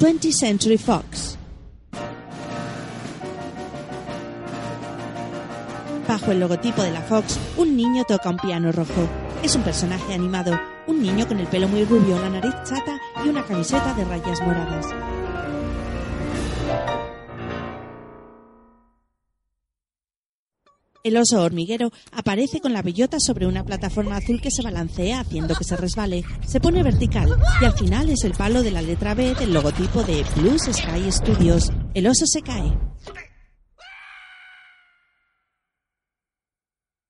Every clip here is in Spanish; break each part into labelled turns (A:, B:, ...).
A: 20th Century Fox. Bajo el logotipo de la Fox, un niño toca un piano rojo. Es un personaje animado, un niño con el pelo muy rubio, la nariz chata y una camiseta de rayas moradas. El oso hormiguero aparece con la bellota sobre una plataforma azul que se balancea haciendo que se resbale. Se pone vertical y al final es el palo de la letra B del logotipo de Blue Sky Studios. El oso se cae.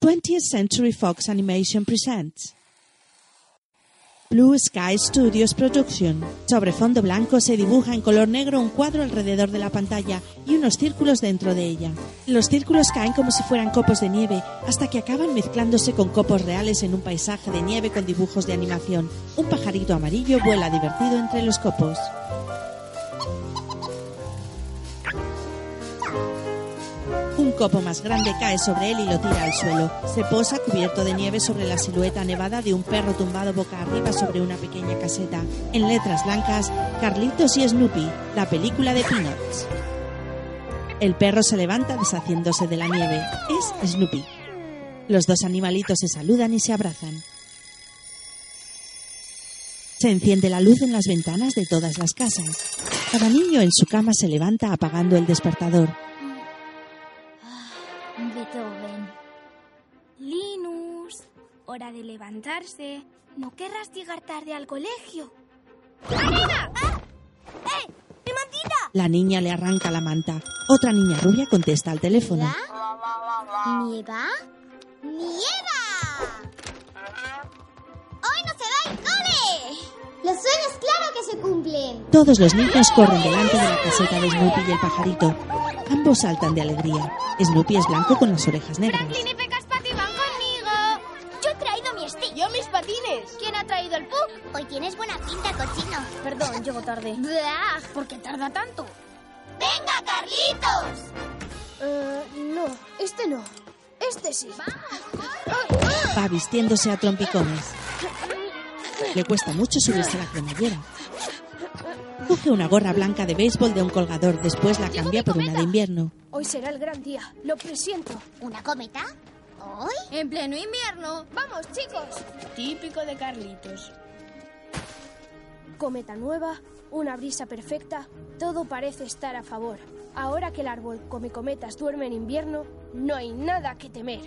A: 20th Century Fox Animation presents Blue Sky Studios Production. Sobre fondo blanco se dibuja en color negro un cuadro alrededor de la pantalla y unos círculos dentro de ella. Los círculos caen como si fueran copos de nieve hasta que acaban mezclándose con copos reales en un paisaje de nieve con dibujos de animación. Un pajarito amarillo vuela divertido entre los copos. Un copo más grande cae sobre él y lo tira al suelo. Se posa cubierto de nieve sobre la silueta nevada de un perro tumbado boca arriba sobre una pequeña caseta. En letras blancas, Carlitos y Snoopy, la película de Peanuts. El perro se levanta deshaciéndose de la nieve. Es Snoopy. Los dos animalitos se saludan y se abrazan. Se enciende la luz en las ventanas de todas las casas. Cada niño en su cama se levanta apagando el despertador.
B: Hora de levantarse. ¿No querrás llegar tarde al colegio? ¡Arena! ¡Ah! ¡Eh! ¡Mi mantita!
A: La niña le arranca la manta. Otra niña rubia contesta al teléfono.
C: ¿Nieva? ¡Nieva! ¡Hoy no se va al cole! Los sueños claro que se cumplen.
A: Todos los niños corren delante de la caseta de Snoopy y el pajarito. Ambos saltan de alegría. Snoopy es blanco con las orejas negras.
B: Franklin y
C: Yo
D: mis patines.
B: ¿Quién ha traído el pug?
C: Hoy tienes buena pinta, cochino.
D: Perdón, llego tarde.
B: Blah.
D: ¿Por qué tarda tanto?
C: ¡Venga, Carlitos!
D: Eh, no, este no. Este sí.
A: Va vistiéndose a trompicones. Le cuesta mucho subirse a la cremallera. Coge una gorra blanca de béisbol de un colgador, después la cambia por una de invierno.
D: Hoy será el gran día. Lo presiento.
C: ¿Una cometa? ¿Hoy?
B: En pleno invierno.
D: Vamos, chicos.
E: Típico de Carlitos.
D: Cometa nueva, una brisa perfecta, todo parece estar a favor. Ahora que el árbol come cometas duerme en invierno, no hay nada que temer.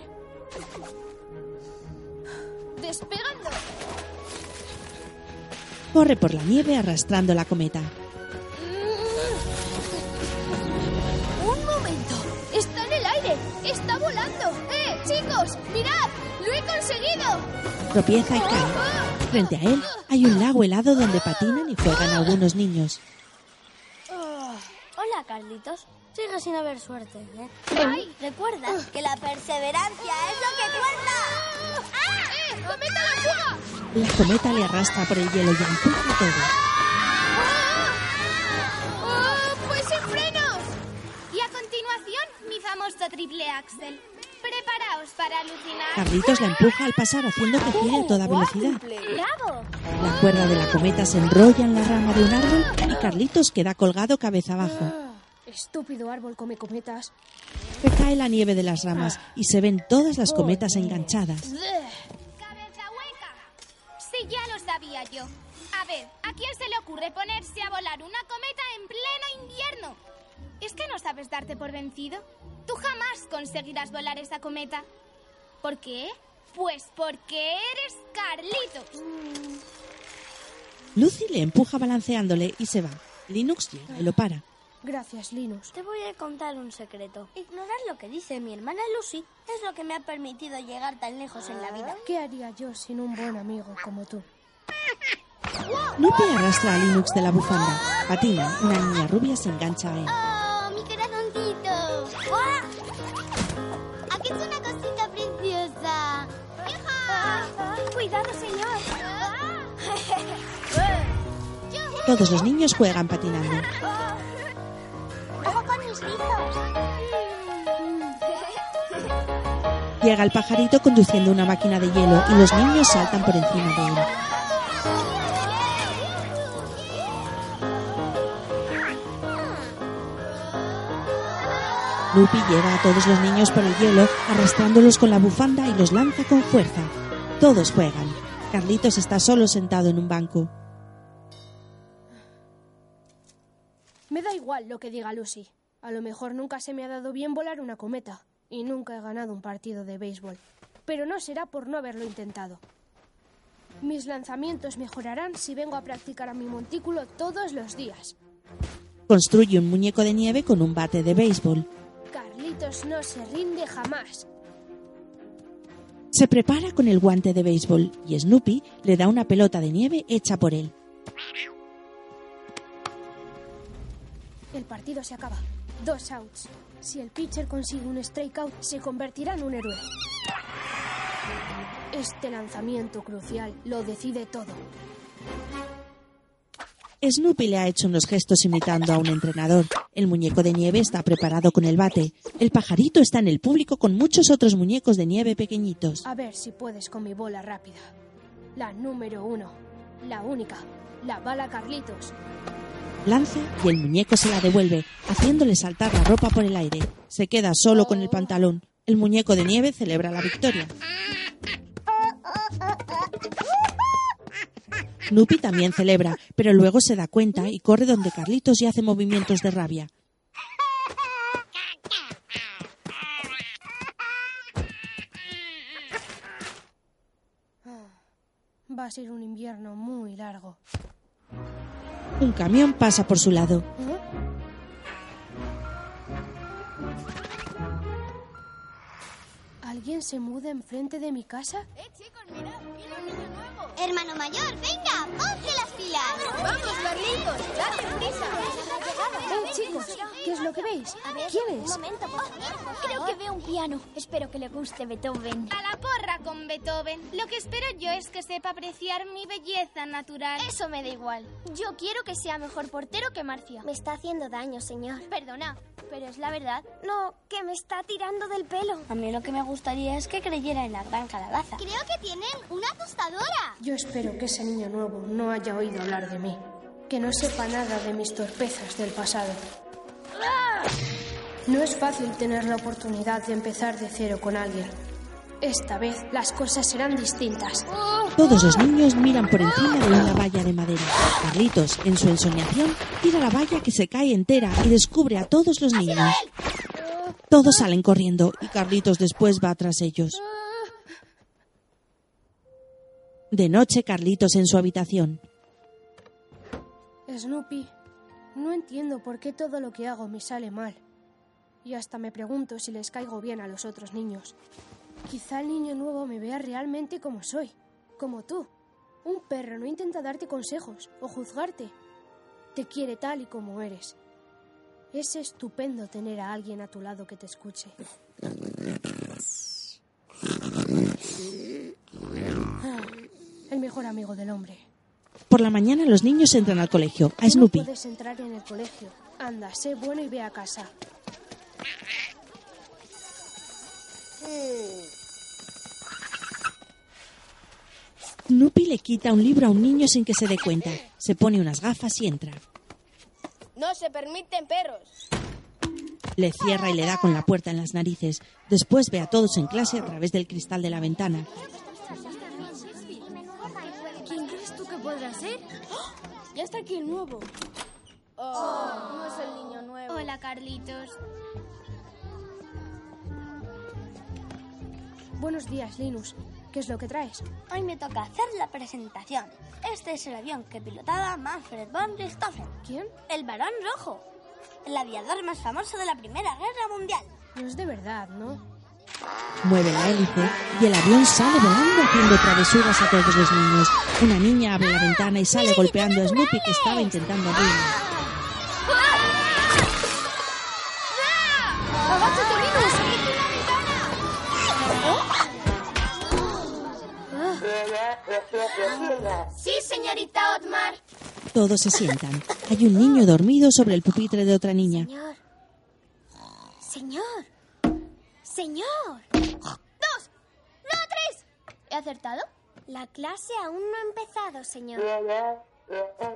D: ¡Despegando!
A: Corre por la nieve arrastrando la cometa.
D: ¡Un momento! ¡Está en el aire! ¡Está volando! ¡Eh, chicos! ¡Mirad! ¡Lo he conseguido!
A: Tropieza y cae. Frente a él hay un lago helado donde patinan y juegan algunos niños.
F: Hola, Carlitos. Sigue sin haber suerte, ¿eh?
C: Ay, recuerda que la perseverancia es lo que cuenta.
D: ¡Eh! ¡Cometa la fuga!
A: La cometa le arrastra por el hielo y empuja todo.
D: ¡Oh, pues sin frenos!
B: Y a continuación, mi famoso triple axel. Preparaos para alucinar.
A: Carlitos la empuja al pasar haciendo que gire a toda velocidad.
B: ¡Bravo!
A: La cuerda de la cometa se enrolla en la rama de un árbol y Carlitos queda colgado cabeza abajo.
D: Ah, Estúpido árbol come cometas.
A: Se cae la nieve de las ramas y se ven todas las cometas enganchadas.
B: ¡Cabeza hueca! Sí, ya lo sabía yo. A ver, ¿a quién se le ocurre ponerse a volar una cometa en pleno invierno? ¿Es que no sabes darte por vencido? Tú jamás conseguirás volar esa cometa. ¿Por qué? Pues porque eres Carlitos.
A: Lucy le empuja balanceándole y se va. Linux llega y lo para.
D: Gracias, Linus.
F: Te voy a contar un secreto. Ignorar lo que dice mi hermana Lucy es lo que me ha permitido llegar tan lejos en la vida.
D: ¿Qué haría yo sin un buen amigo como tú?
A: Snoopy arrastra a Linux de la bufanda. Patina, una niña rubia se engancha a él.
C: Aquí es una cosita preciosa. ¡Hija!
B: Cuidado, señor.
A: Todos los niños juegan patinando.
C: ¡Ojo con mis rizos!
A: Llega el pajarito conduciendo una máquina de hielo y los niños saltan por encima de él. Snoopy lleva a todos los niños por el hielo, arrastrándolos con la bufanda y los lanza con fuerza. Todos juegan. Carlitos está solo sentado en un banco.
D: Me da igual lo que diga Lucy. A lo mejor nunca se me ha dado bien volar una cometa y nunca he ganado un partido de béisbol. Pero no será por no haberlo intentado. Mis lanzamientos mejorarán si vengo a practicar a mi montículo todos los días.
A: Construye un muñeco de nieve con un bate de béisbol.
D: No se rinde jamás.
A: Se prepara con el guante de béisbol y Snoopy le da una pelota de nieve hecha por él.
D: El partido se acaba. Dos outs. Si el pitcher consigue un strikeout, se convertirá en un héroe. Este lanzamiento crucial lo decide todo.
A: Snoopy le ha hecho unos gestos imitando a un entrenador. El muñeco de nieve está preparado con el bate. El pajarito está en el público con muchos otros muñecos de nieve pequeñitos.
D: A ver si puedes con mi bola rápida. La número uno. La única. La bala Carlitos.
A: Lanza y el muñeco se la devuelve, haciéndole saltar la ropa por el aire. Se queda solo con el pantalón. El muñeco de nieve celebra la victoria. Snoopy también celebra, pero luego se da cuenta y corre donde Carlitos y hace movimientos de rabia.
D: Va a ser un invierno muy largo.
A: Un camión pasa por su lado.
D: ¿Eh? ¿Alguien se muda enfrente de mi casa?
B: ¡Eh, chicos, mirad! ¡Viene un niño nuevo!
C: Hermano mayor, venga, ponte las pilas.
B: ¡Vamos, Carlitos! ¡Date prisa!
D: ¡Eh, chicos! ¿Qué es lo que veis? ¿Quién es?
C: momento, por favor.
F: Creo que veo un piano. Espero que le guste Beethoven.
B: A la porra con Beethoven. Lo que espero yo es que sepa apreciar mi belleza natural.
F: Eso me da igual. Yo quiero que sea mejor portero que Marcia.
C: Me está haciendo daño, señor.
F: Perdona, pero es la verdad.
C: No, que me está tirando del pelo.
F: A mí lo que me gustaría es que creyera en la gran calabaza.
C: Creo que tienen una tostadora.
D: Yo espero que ese niño nuevo no haya oído hablar de mí. Que no sepa nada de mis torpezas del pasado. No es fácil tener la oportunidad de empezar de cero con alguien. Esta vez las cosas serán distintas.
A: Todos los niños miran por encima de una valla de madera. Carlitos, en su ensoñación, tira la valla que se cae entera y descubre a todos los niños. Todos salen corriendo y Carlitos después va tras ellos. De noche, Carlitos en su habitación.
D: Snoopy, no entiendo por qué todo lo que hago me sale mal. Y hasta me pregunto si les caigo bien a los otros niños. Quizá el niño nuevo me vea realmente como soy, como tú. Un perro no intenta darte consejos o juzgarte. Te quiere tal y como eres. Es estupendo tener a alguien a tu lado que te escuche. Ah, el mejor amigo del hombre.
A: Por la mañana los niños entran al colegio. A
D: Tú no
A: Snoopy.
D: puedes entrar en el colegio. Anda, sé bueno y ve a casa.
A: Snoopy le quita un libro a un niño sin que se dé cuenta. Se pone unas gafas y entra.
E: No se permiten perros.
A: Le cierra y le da con la puerta en las narices. Después ve a todos en clase a través del cristal de la ventana.
F: ¿Quién crees tú que podrá ser?
E: Ya está aquí el nuevo. Oh, no es el niño nuevo.
B: Hola, Carlitos.
D: Buenos días, Linus. ¿Qué es lo que traes?
F: Hoy me toca hacer la presentación. Este es el avión que pilotaba Manfred von Richthofen.
D: ¿Quién?
F: El Barón Rojo. El aviador más famoso de la Primera Guerra Mundial.
D: No es de verdad, ¿no?
A: Mueve la hélice y el avión sale volando haciendo travesuras a todos los niños. Una niña abre la ventana y sale golpeando a Snoopy que estaba intentando abrirla.
B: Sí, señorita Otmar.
A: Todos se sientan. Hay un niño dormido sobre el pupitre de otra niña.
C: Señor. Señor. Señor.
B: ¡Dos! ¡No, tres!
F: ¿He acertado?
C: La clase aún no ha empezado, señor.
E: ¿Eh?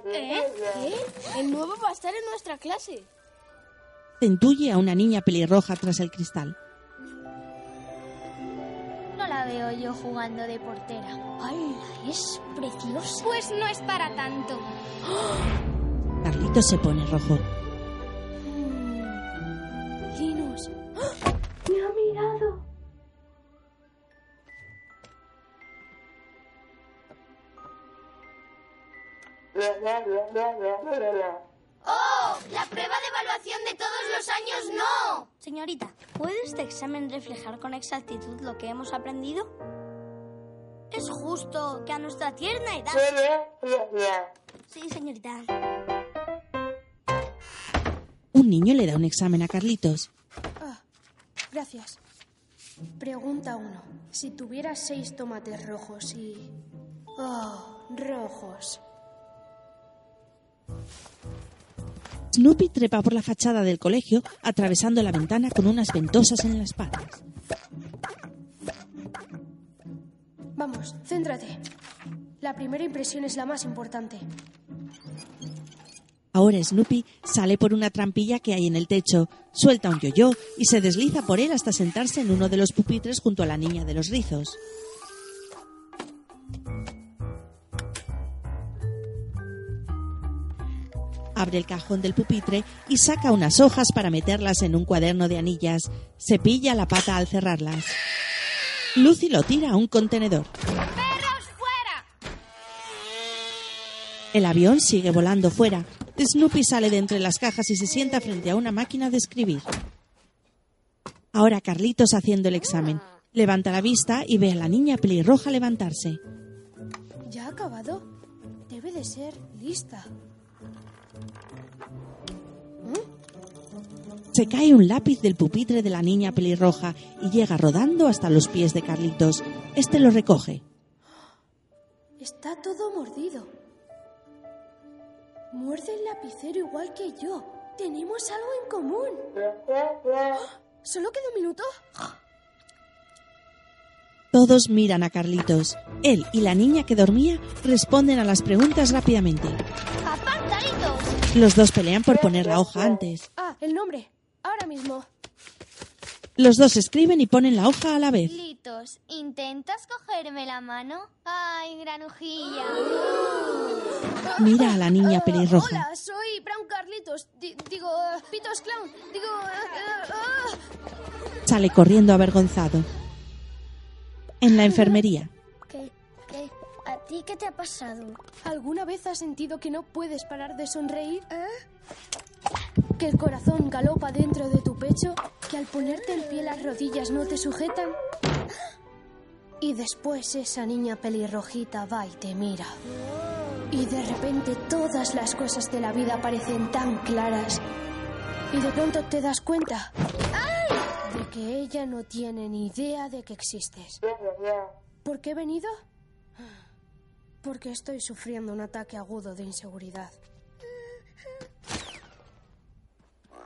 E: ¿Qué? El nuevo va a estar en nuestra clase.
A: Centulle a una niña pelirroja tras el cristal.
F: La veo yo jugando de portera. ¡Hala! Es preciosa.
B: Pues no es para tanto.
A: Carlitos se pone rojo.
D: Mm. Linus.
E: Me ha mirado.
C: ¡Oh! ¡La prueba de evaluación de todos los años no!
F: Señorita, ¿puede este examen reflejar con exactitud lo que hemos aprendido? Es justo que a nuestra tierna edad... Sí, señorita.
A: Un niño le da un examen a Carlitos.
D: Ah, gracias. Pregunta uno. Si tuvieras seis tomates rojos y... Oh, rojos.
A: Snoopy trepa por la fachada del colegio, atravesando la ventana con unas ventosas en las patas.
D: Vamos, céntrate. La primera impresión es la más importante.
A: Ahora Snoopy sale por una trampilla que hay en el techo, suelta un yo-yo y se desliza por él hasta sentarse en uno de los pupitres junto a la niña de los rizos. Abre el cajón del pupitre y saca unas hojas para meterlas en un cuaderno de anillas. Se pilla la pata al cerrarlas. Lucy lo tira a un contenedor.
B: ¡Perros fuera!
A: El avión sigue volando fuera. Snoopy sale de entre las cajas y se sienta frente a una máquina de escribir. Ahora Carlitos haciendo el examen. Levanta la vista y ve a la niña pelirroja levantarse.
D: ¿Ya ha acabado? Debe de ser lista.
A: Se cae un lápiz del pupitre de la niña pelirroja y llega rodando hasta los pies de Carlitos. Este lo recoge.
D: Está todo mordido. Muerde el lapicero igual que yo. Tenemos algo en común. ¿Solo queda un minuto?
A: Todos miran a Carlitos. Él y la niña que dormía responden a las preguntas rápidamente.
C: ¡Apartaditos!
A: Los dos pelean por poner la hoja antes.
D: Ah, el nombre. Ahora mismo.
A: Los dos escriben y ponen la hoja a la vez.
C: Litos, ¿intentas cogerme la mano? ¡Ay, granujilla!
A: Mira a la niña pelirroja.
D: Hola, soy Brown Carlitos. Di- digo, Pitos Clown. Digo, eh, ah.
A: Sale corriendo avergonzado. En la enfermería,
F: ¿Qué? ¿Qué? ¿A ti qué te ha pasado?
D: ¿Alguna vez has sentido que no puedes parar de sonreír? ¿Que el corazón galopa dentro de tu pecho? ¿Que al ponerte en pie las rodillas no te sujetan? Y después esa niña pelirrojita va y te mira. Y de repente todas las cosas de la vida parecen tan claras. Y de pronto te das cuenta que ella no tiene ni idea de que existes. ¿Por qué he venido? Porque estoy sufriendo un ataque agudo de inseguridad.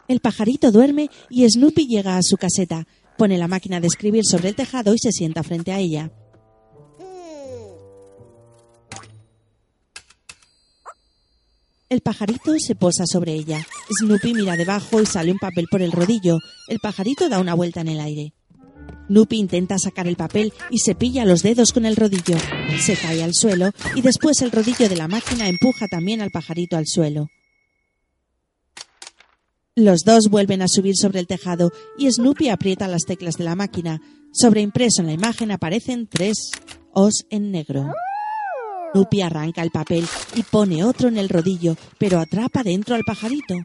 A: el pajarito duerme y Snoopy llega a su caseta. Pone la máquina de escribir sobre el tejado y se sienta frente a ella. El pajarito se posa sobre ella. Snoopy mira debajo y sale un papel por el rodillo. El pajarito da una vuelta en el aire. Snoopy intenta sacar el papel y se pilla los dedos con el rodillo. Se cae al suelo y después el rodillo de la máquina empuja también al pajarito al suelo. Los dos vuelven a subir sobre el tejado y Snoopy aprieta las teclas de la máquina. Sobreimpreso en la imagen aparecen tres Os en negro. Snoopy arranca el papel y pone otro en el rodillo, pero atrapa dentro al pajarito.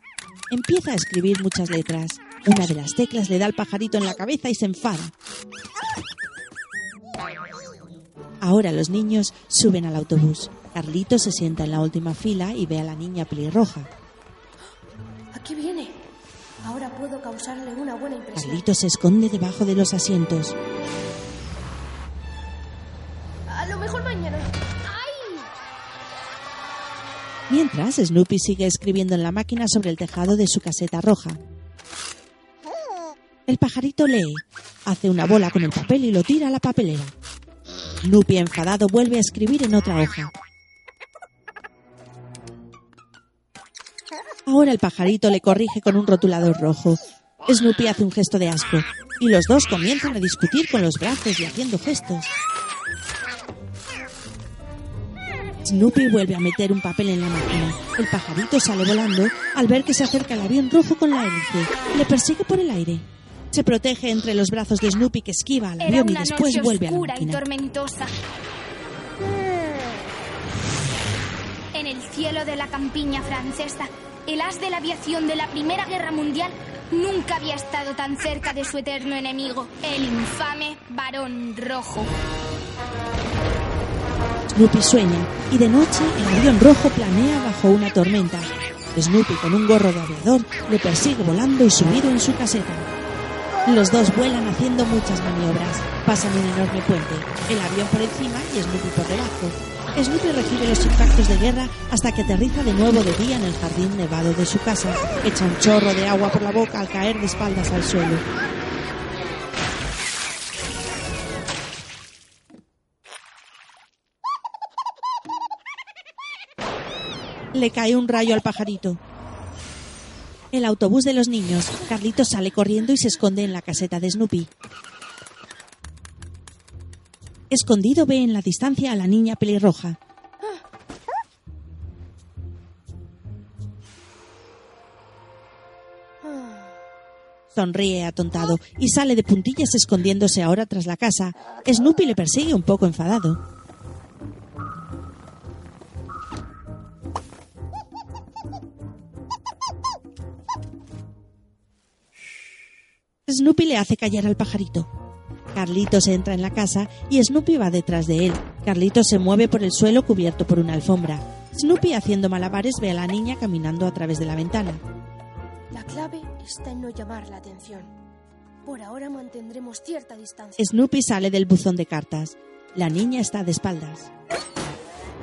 A: Empieza a escribir muchas letras. Una de las teclas le da al pajarito en la cabeza y se enfada. Ahora los niños suben al autobús. Carlito se sienta en la última fila y ve a la niña pelirroja.
D: Aquí viene. Ahora puedo causarle una buena impresión.
A: Carlito se esconde debajo de los asientos.
D: A lo mejor mañana.
A: Mientras, Snoopy sigue escribiendo en la máquina sobre el tejado de su caseta roja. El pajarito lee, hace una bola con el papel y lo tira a la papelera. Snoopy, enfadado, vuelve a escribir en otra hoja. Ahora el pajarito le corrige con un rotulador rojo. Snoopy hace un gesto de asco y los dos comienzan a discutir con los brazos y haciendo gestos. Snoopy vuelve a meter un papel en la máquina. El pajarito sale volando al ver que se acerca el avión rojo con la hélice. Le persigue por el aire. Se protege entre los brazos de Snoopy que esquiva al avión y después vuelve a la
B: oscura y
A: máquina.
B: tormentosa. En el cielo de la campiña francesa, el as de la aviación de la Primera Guerra Mundial nunca había estado tan cerca de su eterno enemigo, el infame Barón Rojo.
A: Snoopy sueña y de noche el avión rojo planea bajo una tormenta. Snoopy con un gorro de aviador le persigue volando y subido en su caseta. Los dos vuelan haciendo muchas maniobras. Pasan un enorme puente, el avión por encima y Snoopy por debajo. Snoopy recibe los impactos de guerra hasta que aterriza de nuevo de día en el jardín nevado de su casa. Echa un chorro de agua por la boca al caer de espaldas al suelo. Le cae un rayo al pajarito. El autobús de los niños. Carlitos sale corriendo y se esconde en la caseta de Snoopy. Escondido ve en la distancia a la niña pelirroja. Sonríe atontado y sale de puntillas escondiéndose ahora tras la casa. Snoopy le persigue un poco enfadado. Le hace callar al pajarito. Carlitos entra en la casa y Snoopy va detrás de él. Carlitos se mueve por el suelo cubierto por una alfombra. Snoopy haciendo malabares ve a la niña caminando a través de la ventana.
D: La clave está en no llamar la atención. Por ahora mantendremos cierta distancia.
A: Snoopy sale del buzón de cartas. La niña está de espaldas.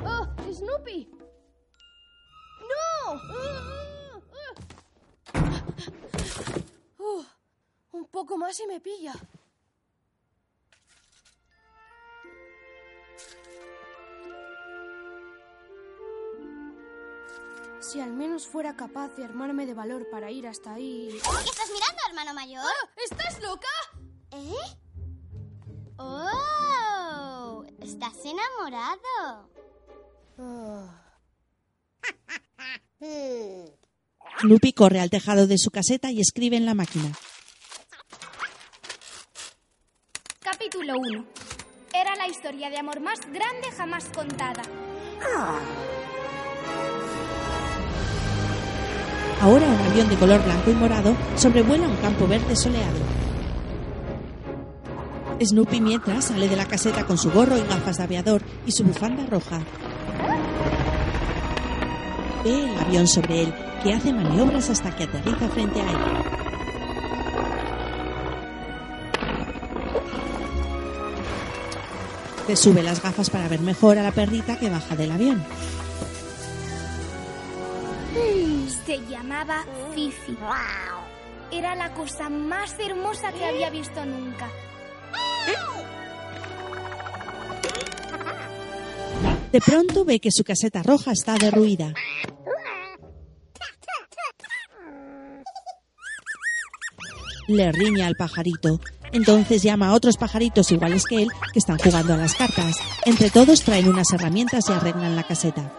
E: ¡Oh, Snoopy! ¡No!
D: Uh, un poco más y me pilla. Si al menos fuera capaz de armarme de valor para ir hasta ahí.
C: ¿Qué estás mirando, hermano mayor?
E: ¿Estás loca?
C: ¿Eh? ¡Oh! ¿Estás enamorado?
D: Ah,
A: Snoopy corre al tejado de su caseta y escribe en la máquina.
B: Capítulo 1. Era la historia de amor más grande jamás contada.
A: Ahora un avión de color blanco y morado sobrevuela un campo verde soleado. Snoopy mientras sale de la caseta con su gorro y gafas de aviador y su bufanda roja. Ve el avión sobre él, que hace maniobras hasta que aterriza frente a él. Se sube las gafas para ver mejor a la perrita que baja del avión.
B: Se llamaba Fifi. Era la cosa más hermosa que había visto nunca.
A: De pronto ve que su caseta roja está derruida. Le riña al pajarito. Entonces llama a otros pajaritos iguales que él que están jugando a las cartas. Entre todos traen unas herramientas y arreglan la caseta.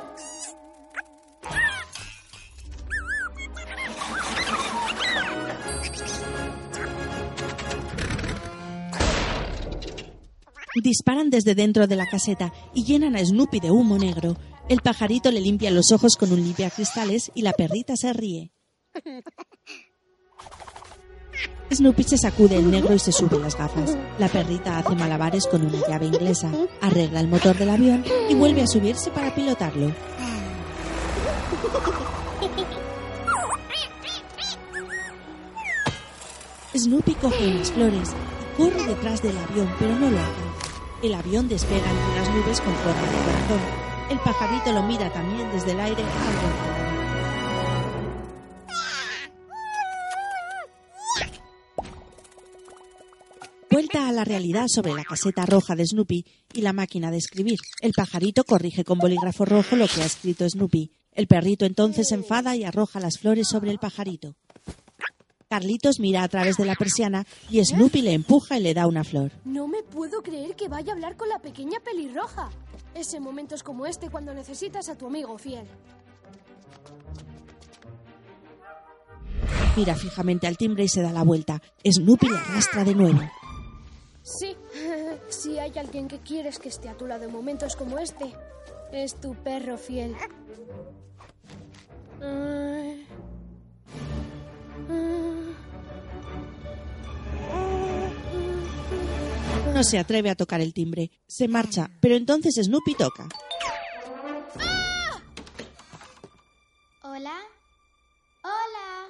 A: Disparan desde dentro de la caseta y llenan a Snoopy de humo negro. El pajarito le limpia los ojos con un limpiacristales y la perrita se ríe. Snoopy se sacude el negro y se sube las gafas. La perrita hace malabares con una llave inglesa, arregla el motor del avión y vuelve a subirse para pilotarlo. Snoopy coge unas flores y corre detrás del avión, pero no lo alcanza. El avión despega entre las nubes con forma de corazón. El pajarito lo mira también desde el aire algo Vuelta a la realidad sobre la caseta roja de Snoopy y la máquina de escribir. El pajarito corrige con bolígrafo rojo lo que ha escrito Snoopy. El perrito entonces se enfada y arroja las flores sobre el pajarito. Carlitos mira a través de la persiana y Snoopy le empuja y le da una flor.
D: No me puedo creer que vaya a hablar con la pequeña pelirroja. Es en momentos como este cuando necesitas a tu amigo fiel.
A: Mira fijamente al timbre y se da la vuelta. Snoopy le arrastra de nuevo.
D: Sí, si hay alguien que quieres que esté a tu lado en momentos como este, es tu perro fiel. Ay.
A: No se atreve a tocar el timbre. Se marcha, pero entonces Snoopy toca.
B: Hola. Hola.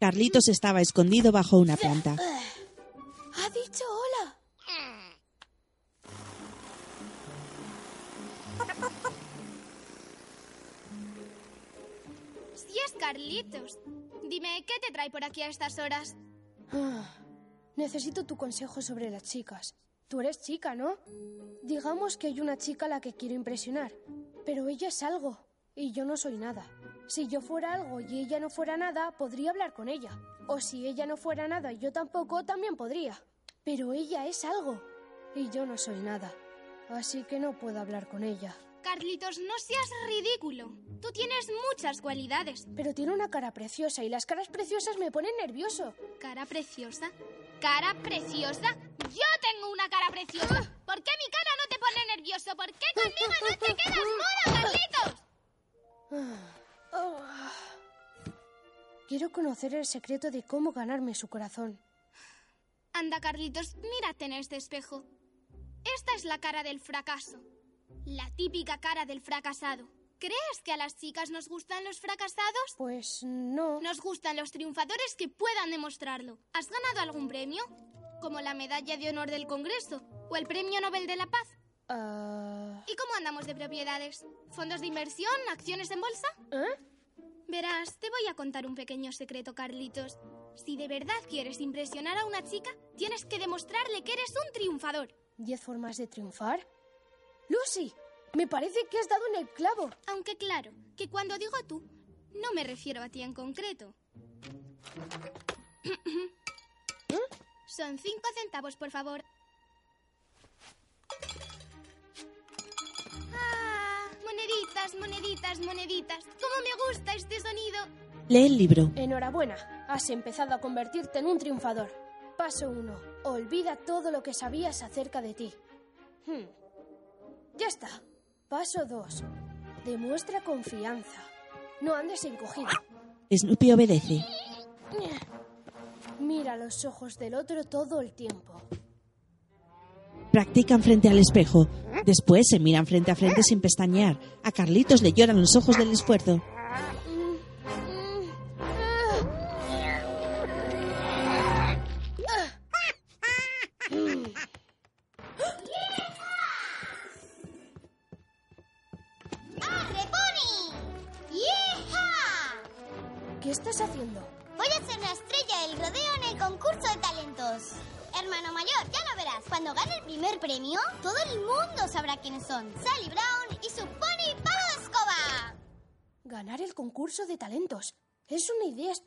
A: Carlitos estaba escondido bajo una planta.
D: Ha dicho
B: Carlitos. Dime, ¿qué te trae por aquí a estas horas?
D: Ah, necesito tu consejo sobre las chicas. Tú eres chica, ¿no? Digamos que hay una chica a la que quiero impresionar, pero ella es algo y yo no soy nada. Si yo fuera algo y ella no fuera nada, podría hablar con ella. O si ella no fuera nada y yo tampoco, también podría. Pero ella es algo y yo no soy nada. Así que no puedo hablar con ella.
B: Carlitos, no seas ridículo. Tú tienes muchas cualidades.
D: Pero tiene una cara preciosa y las caras preciosas me ponen nervioso.
B: ¿Cara preciosa? ¿Cara preciosa? Yo tengo una cara preciosa. ¿Por qué mi cara no te pone nervioso? ¿Por qué conmigo no te quedas muda, Carlitos?
D: Quiero conocer el secreto de cómo ganarme su corazón.
B: Anda, Carlitos, mírate en este espejo. Esta es la cara del fracaso. La típica cara del fracasado. ¿Crees que a las chicas nos gustan los fracasados?
D: Pues no.
B: Nos gustan los triunfadores que puedan demostrarlo. ¿Has ganado algún premio? Como la medalla de honor del Congreso o el premio Nobel de la Paz.
D: Ah,
B: ¿Y cómo andamos de propiedades? ¿Fondos de inversión? ¿Acciones en bolsa?
D: ¿Eh?
B: Verás, te voy a contar un pequeño secreto, Carlitos. Si de verdad quieres impresionar a una chica, tienes que demostrarle que eres un triunfador.
D: ¿Diez formas de triunfar? Lucy, me parece que has dado en el clavo.
B: Aunque claro, que cuando digo tú, no me refiero a ti en concreto. Son cinco centavos, por favor. Ah, moneditas, moneditas, moneditas. ¿Cómo me gusta este sonido?
A: Lee el libro.
D: Enhorabuena, has empezado a convertirte en un triunfador. Paso 1. Olvida todo lo que sabías acerca de ti. Hmm. Ya está. Paso 2. Demuestra confianza. No andes encogido.
A: Snoopy obedece.
D: Mira los ojos del otro todo el tiempo.
A: Practican frente al espejo. Después se miran frente a frente sin pestañear. A Carlitos le lloran los ojos del esfuerzo.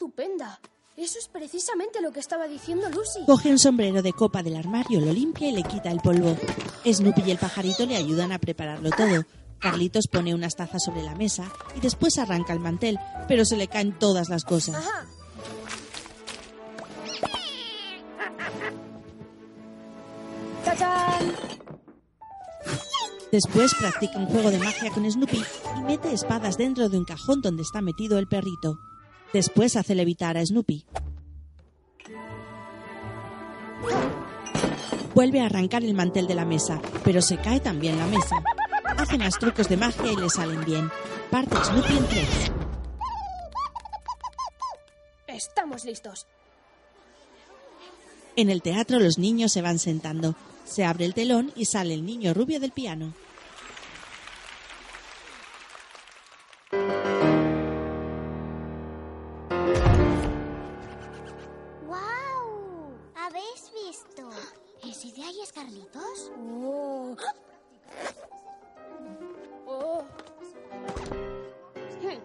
D: Estupenda. Eso es precisamente lo que estaba diciendo Lucy.
A: Coge un sombrero de copa del armario, lo limpia y le quita el polvo. Snoopy y el pajarito le ayudan a prepararlo todo. Carlitos pone unas tazas sobre la mesa y después arranca el mantel, pero se le caen todas las cosas.
D: Ajá. ¡Tachán!
A: Después practica un juego de magia con Snoopy y mete espadas dentro de un cajón donde está metido el perrito. Después hace levitar a Snoopy. Vuelve a arrancar el mantel de la mesa, pero se cae también la mesa. Hace más trucos de magia y le salen bien. Parte Snoopy en tres.
D: Estamos listos.
A: En el teatro los niños se van sentando. Se abre el telón y sale el niño rubio del piano.
D: Oh. Oh. Hmm.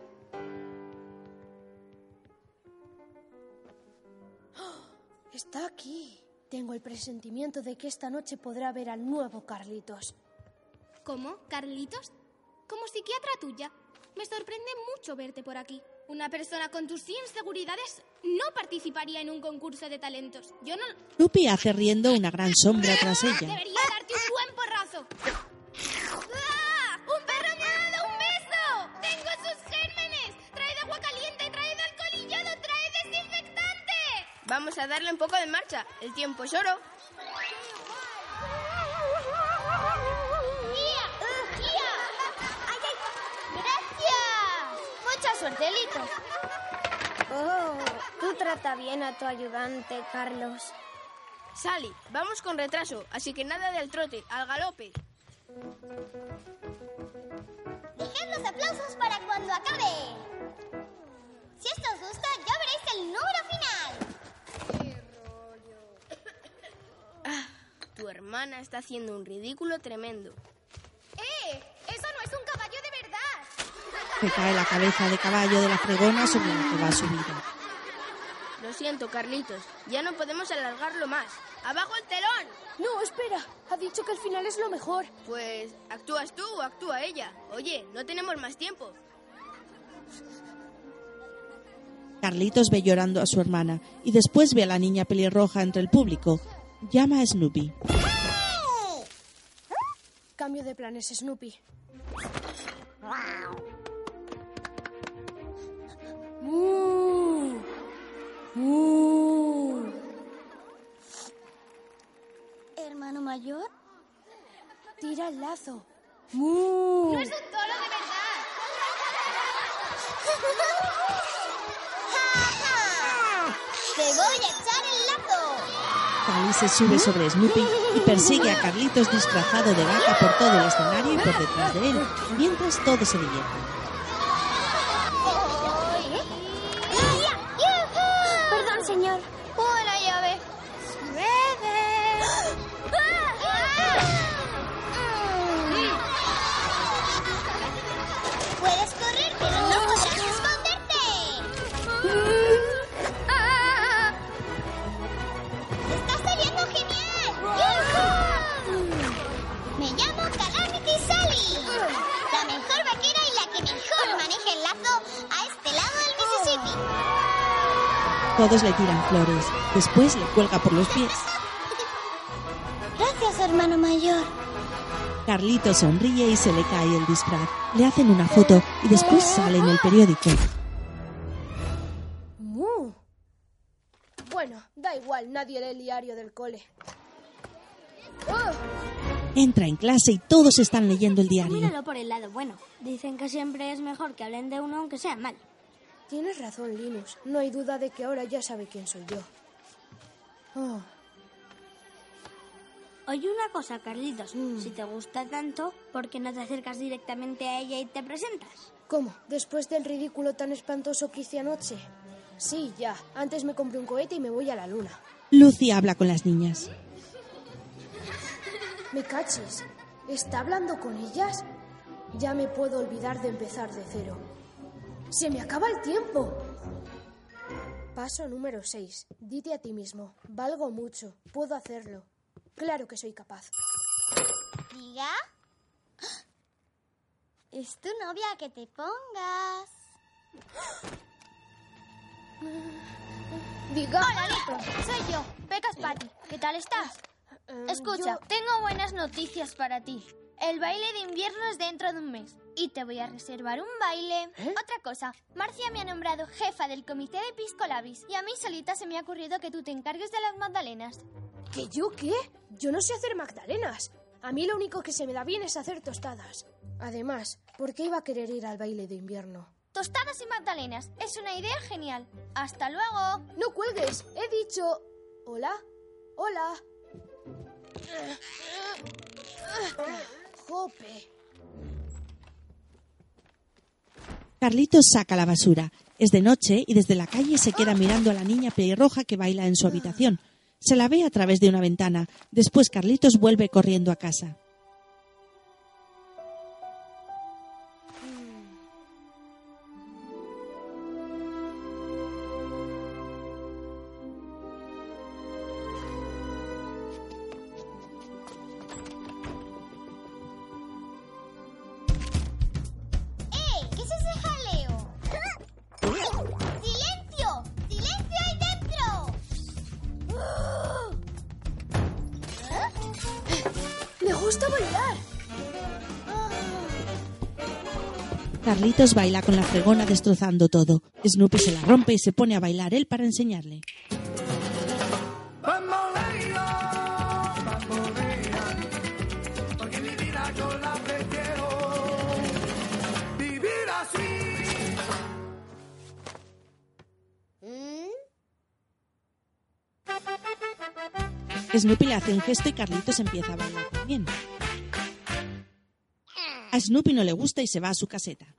D: Está aquí. Tengo el presentimiento de que esta noche podrá ver al nuevo Carlitos.
B: ¿Cómo? ¿Carlitos? Como psiquiatra tuya. Me sorprende mucho verte por aquí. Una persona con tus inseguridades no participaría en un concurso de talentos. Yo no...
A: Snoopy hace riendo una gran sombra tras ella.
B: Debería darte un buen porrazo. ¡Ah! ¡Un perro me ha dado un beso! ¡Tengo sus gérmenes! ¡Traed agua caliente! ¡Traed alcohol y yodo! ¡Traed desinfectante!
E: Vamos a darle un poco de marcha. El tiempo es oro.
C: Lito.
D: Oh, tú trata bien a tu ayudante, Carlos.
E: Sally, vamos con retraso, así que nada del trote, al galope.
C: Dejad los aplausos para cuando acabe. Si esto os gusta, ya veréis el número final.
E: Tu hermana está haciendo un ridículo tremendo.
B: ¡Eh! ¡Eso no es un
A: Se cae la cabeza de caballo de la fregona sobre la que va subida.
E: Lo siento, Carlitos. Ya no podemos alargarlo más. ¡Abajo el telón!
D: No, espera. Ha dicho que el final es lo mejor.
E: Pues, ¿actúas tú o actúa ella? Oye, no tenemos más tiempo.
A: Carlitos ve llorando a su hermana y después ve a la niña pelirroja entre el público. Llama a Snoopy.
D: Cambio de planes, Snoopy. ¡Mu! ¡Mu!
C: ¿Hermano mayor?
D: Tira el lazo. ¡Mu!
B: ¡No es un toro de verdad!
C: ¡Te voy a echar el lazo!
A: Cali se sube sobre Snoopy y persigue a Carlitos disfrazado de vaca por todo el escenario y por detrás de él, mientras todos se divierten. Todos le tiran flores. Después le cuelga por los pies.
C: Gracias, hermano mayor.
A: Carlitos sonríe y se le cae el disfraz. Le hacen una foto y después sale en el periódico.
D: Bueno, da igual, nadie lee el diario del cole. ¡Oh!
A: Entra en clase y todos están leyendo el diario.
F: Míralo por el lado bueno. Dicen que siempre es mejor que hablen de uno aunque sea mal.
D: Tienes razón, Linus. No hay duda de que ahora ya sabe quién soy yo. Oh,
F: Oye una cosa, Carlitos. Si te gusta tanto, ¿por qué no te acercas directamente a ella y te presentas?
D: ¿Cómo? ¿Después del ridículo tan espantoso que hice anoche? Sí, ya. Antes me compré un cohete y me voy a la luna.
A: Lucy habla con las niñas.
D: Me cachis. ¿Está hablando con ellas? Ya me puedo olvidar de empezar de cero. ¡Se me acaba el tiempo! Paso número 6. Dite a ti mismo. Valgo mucho. Puedo hacerlo. Claro que soy capaz.
C: Diga. Es tu novia que te pongas.
D: Diga.
G: Hola, Lito. Soy yo, Pecas Patty. ¿Qué tal estás?
D: Eh,
G: Escucha,
D: yo-
G: tengo buenas noticias para ti. El baile de invierno es dentro de un mes. Y te voy a reservar un baile.
D: ¿Eh?
G: Otra cosa, Marcia me ha nombrado jefa del comité de Pisco Labis. Y a mí solita se me ha ocurrido que tú te encargues de las magdalenas.
D: ¿Que yo qué? Yo no sé hacer magdalenas. A mí lo único que se me da bien es hacer tostadas. Además, ¿por qué iba a querer ir al baile de invierno?
G: Tostadas y magdalenas. Es una idea genial. Hasta luego.
D: ¡No cuelgues! He dicho... ¿Hola? ¿Hola?
A: Carlitos saca la basura. Es de noche y desde la calle se queda mirando a la niña pelirroja que baila en su habitación. Se la ve a través de una ventana. Después Carlitos vuelve corriendo a casa.
D: Gusta bailar!
A: Carlitos baila con la fregona destrozando todo. Snoopy se la rompe y se pone a bailar él para enseñarle. Snoopy le hace un gesto y Carlitos empieza a bailar también. A Snoopy no le gusta y se va a su caseta.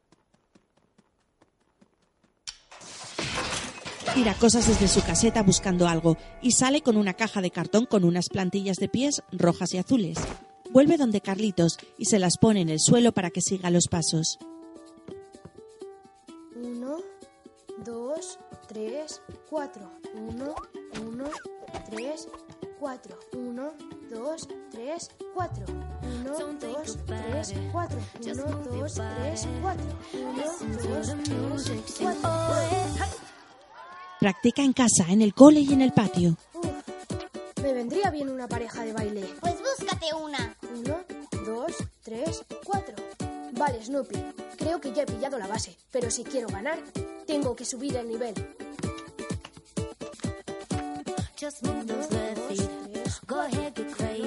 A: Tira cosas desde su caseta buscando algo y sale con una caja de cartón con unas plantillas de pies rojas y azules. Vuelve donde Carlitos y se las pone en el suelo para que siga los pasos.
D: Uno, dos, tres, cuatro. Uno, uno, tres, cuatro. Uno, dos, tres, cuatro. Uno, dos, tres, cuatro. Uno, dos, tres, cuatro. Uno, dos, tres, cuatro.
A: Practica en casa, en el cole y en el patio.
D: Uf, me vendría bien una pareja de baile.
C: Pues búscate una.
D: Uno, dos, tres, cuatro. Vale, Snoopy. Creo que ya he pillado la base, pero si quiero ganar, tengo que subir el nivel.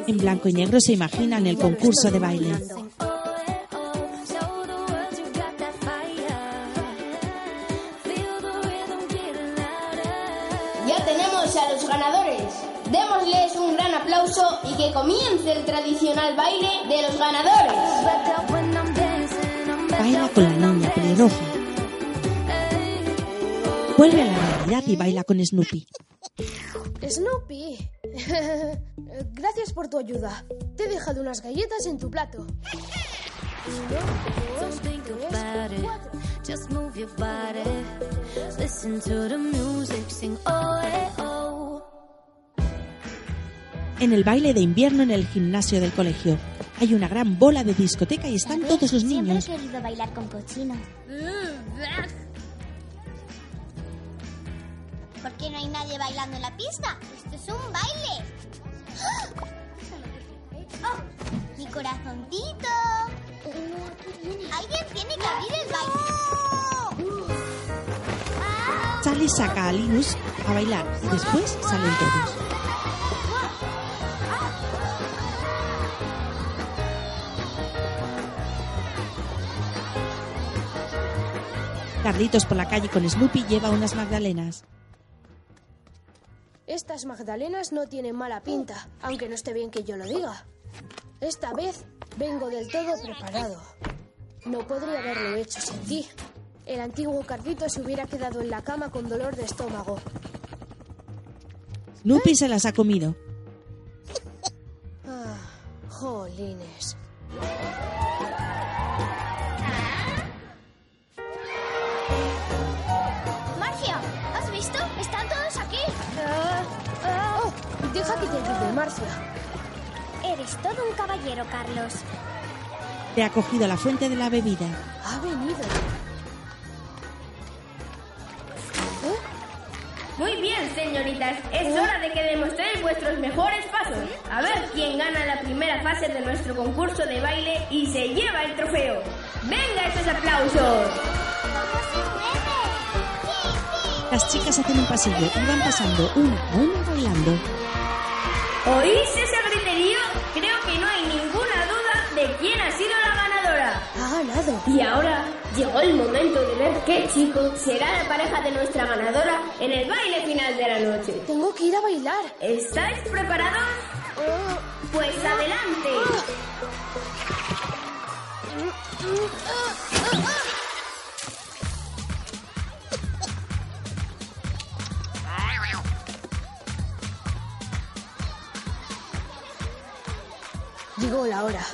A: En blanco y negro se imaginan el concurso de baile.
E: Ya tenemos a los ganadores. Démosles un gran aplauso y que comience el tradicional baile de los ganadores.
A: Baila con la niña pelirroja. Vuelve a la realidad y baila con Snoopy.
D: Snoopy. Gracias por tu ayuda. Te he dejado unas galletas en tu plato. Uno, dos, tres, cuatro.
H: Just move your body. Listen to the music, sing oh, eh, oh.
A: En el baile de invierno en el gimnasio del colegio. Hay una gran bola de discoteca y están todos los niños.
C: Siempre he querido bailar con cochinos. ¿Por qué no hay nadie bailando en la pista? Esto es un baile. ¡Ah! ¡Oh! Mi corazoncito. Alguien tiene que abrir el baile.
A: Charlie saca a Linus a bailar. Después salen todos. Carlitos por la calle con Snoopy lleva unas magdalenas.
D: Estas magdalenas no tienen mala pinta, aunque no esté bien que yo lo diga. Esta vez vengo del todo preparado. No podría haberlo hecho sin ti. El antiguo Carlito se hubiera quedado en la cama con dolor de estómago.
A: Snoopy se las ha comido.
D: Ah, jolines. Deja que te ayude, Marcia.
C: Eres todo un caballero, Carlos.
A: Te ha cogido la fuente de la bebida.
D: Ha venido.
E: Muy bien, señoritas. Es hora de que demostréis vuestros mejores pasos. A ver quién gana la primera fase de nuestro concurso de baile y se lleva el trofeo. ¡Venga esos aplausos!
A: Las chicas hacen un pasillo y van pasando una a una bailando.
E: ¿Oís ese griterío? Creo que no hay ninguna duda de quién ha sido la ganadora.
D: Ha ganado.
E: Y ahora llegó el momento de ver qué chico será la pareja de nuestra ganadora en el baile final de la noche.
D: Tengo que ir a bailar.
E: ¿Estáis preparados? Pues adelante.
D: Llegó la hora.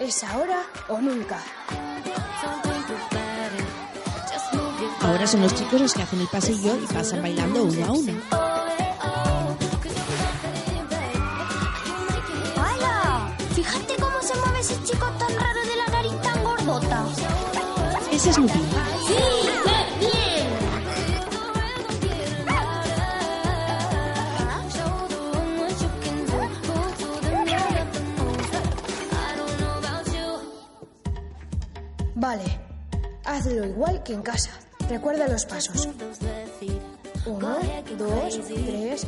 D: ¿Es ahora o nunca?
A: Ahora son los chicos los que hacen el pasillo y pasan bailando uno a uno.
C: ¡Hala! Fíjate cómo se mueve ese chico tan raro de la nariz tan gordota.
A: Es Snoopy.
E: ¡Sí!
D: Hazlo igual que en casa. Recuerda los pasos. Uno, dos, tres, cuatro. Uno, dos, tres.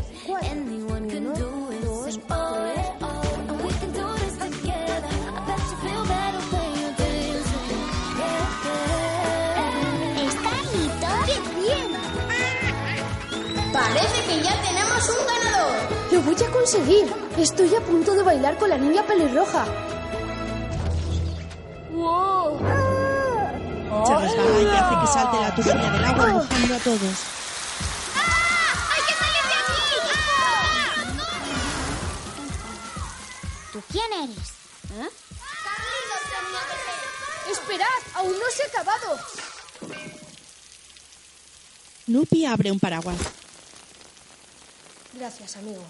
C: ¿Está listo? ¡Qué bien!
F: Parece que ya tenemos un ganador.
D: Lo voy a conseguir. Estoy a punto de bailar con la niña pelirroja.
F: ¡Wow!
A: Se resbala y hace que salte la tubería del agua mojando a todos.
B: ¡Hay que salir de aquí!
C: ¿Tú quién eres?
D: ¡Esperad! ¡Aún no se ha acabado!
A: Snoopy abre un paraguas.
D: Gracias, amigo.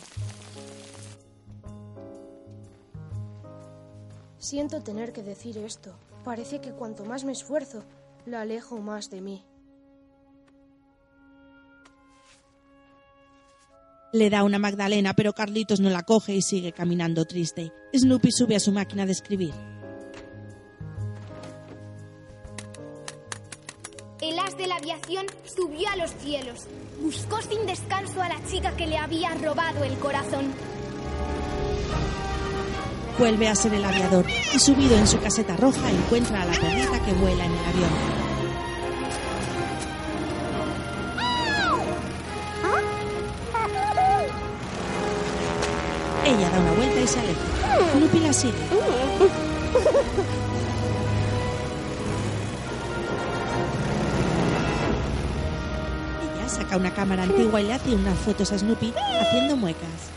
D: Siento tener que decir esto. Parece que cuanto más me esfuerzo, la alejo más de mí.
A: Le da una Magdalena, pero Carlitos no la coge y sigue caminando triste. Snoopy sube a su máquina de escribir.
B: El as de la aviación subió a los cielos. Buscó sin descanso a la chica que le había robado el corazón.
A: Vuelve a ser el aviador y subido en su caseta roja encuentra a la perrita que vuela en el avión. Ella da una vuelta y se aleja. Snoopy la sigue. Ella saca una cámara antigua y le hace unas fotos a Snoopy haciendo muecas.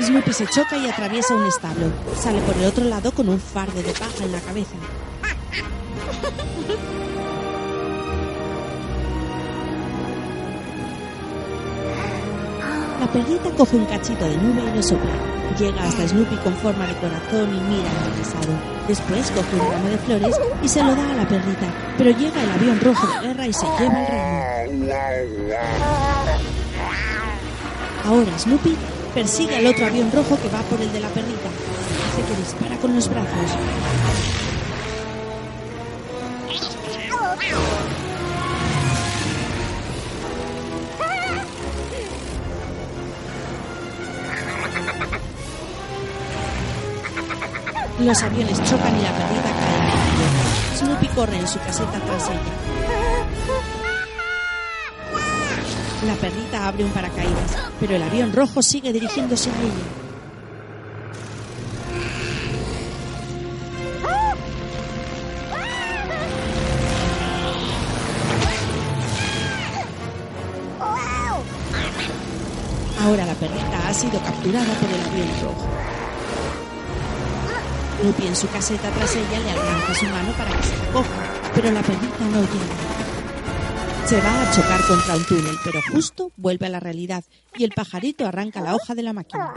A: Snoopy se choca y atraviesa un establo. Sale por el otro lado con un fardo de paja en la cabeza. La perrita coge un cachito de nube y lo sopla. Llega hasta Snoopy con forma de corazón y mira interesado. Después coge un ramo de flores y se lo da a la perrita. Pero llega el avión rojo de guerra y se lleva el ramo. Ahora Snoopy persigue al otro avión rojo que va por el de la perrita. Hace que dispara con los brazos. Los aviones chocan y la perrita cae en. Snoopy corre en su caseta tras ella. La perrita abre un paracaídas, pero el avión rojo sigue dirigiéndose a ella. Ahora la perrita ha sido capturada por el avión rojo. Snoopy en su caseta tras ella le arranca su mano para que se la coja, pero la perrita no llega. Se va a chocar contra un túnel, pero justo vuelve a la realidad y el pajarito arranca la hoja de la máquina.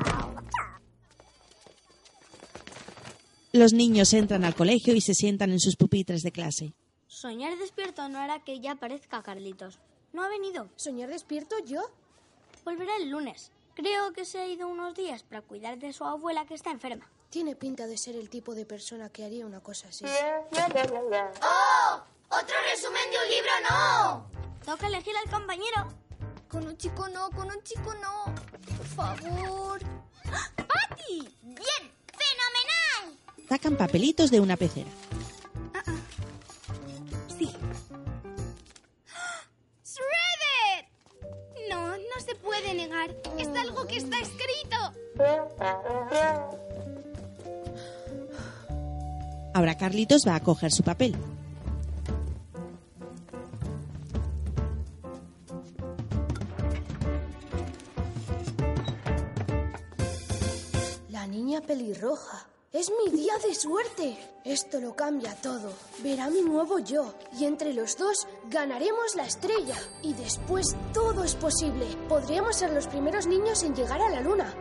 A: Los niños entran al colegio y se sientan en sus pupitres de clase.
F: Soñar despierto no hará que ya aparezca Carlitos. No ha venido.
D: ¿Soñar despierto yo?
F: Volverá el lunes. Creo que se ha ido unos días para cuidar de su abuela que está enferma.
D: Tiene pinta de ser el tipo de persona que haría una cosa así.
C: ¡Oh! ¡Otro resumen de un libro no!
F: Toca elegir al compañero.
G: Con un chico no, con un chico no. Por favor.
C: ¡Patty! ¡Bien! ¡Fenomenal!
A: Sacan papelitos de una pecera.
B: Sí. ¡Shredder! No, no se puede negar. Es algo que está escrito.
A: Ahora Carlitos va a coger su papel.
D: La niña pelirroja. Es mi día de suerte. Esto lo cambia todo. Verá mi nuevo yo. Y entre los dos ganaremos la estrella. Y después todo es posible. Podríamos ser los primeros niños en llegar a la luna.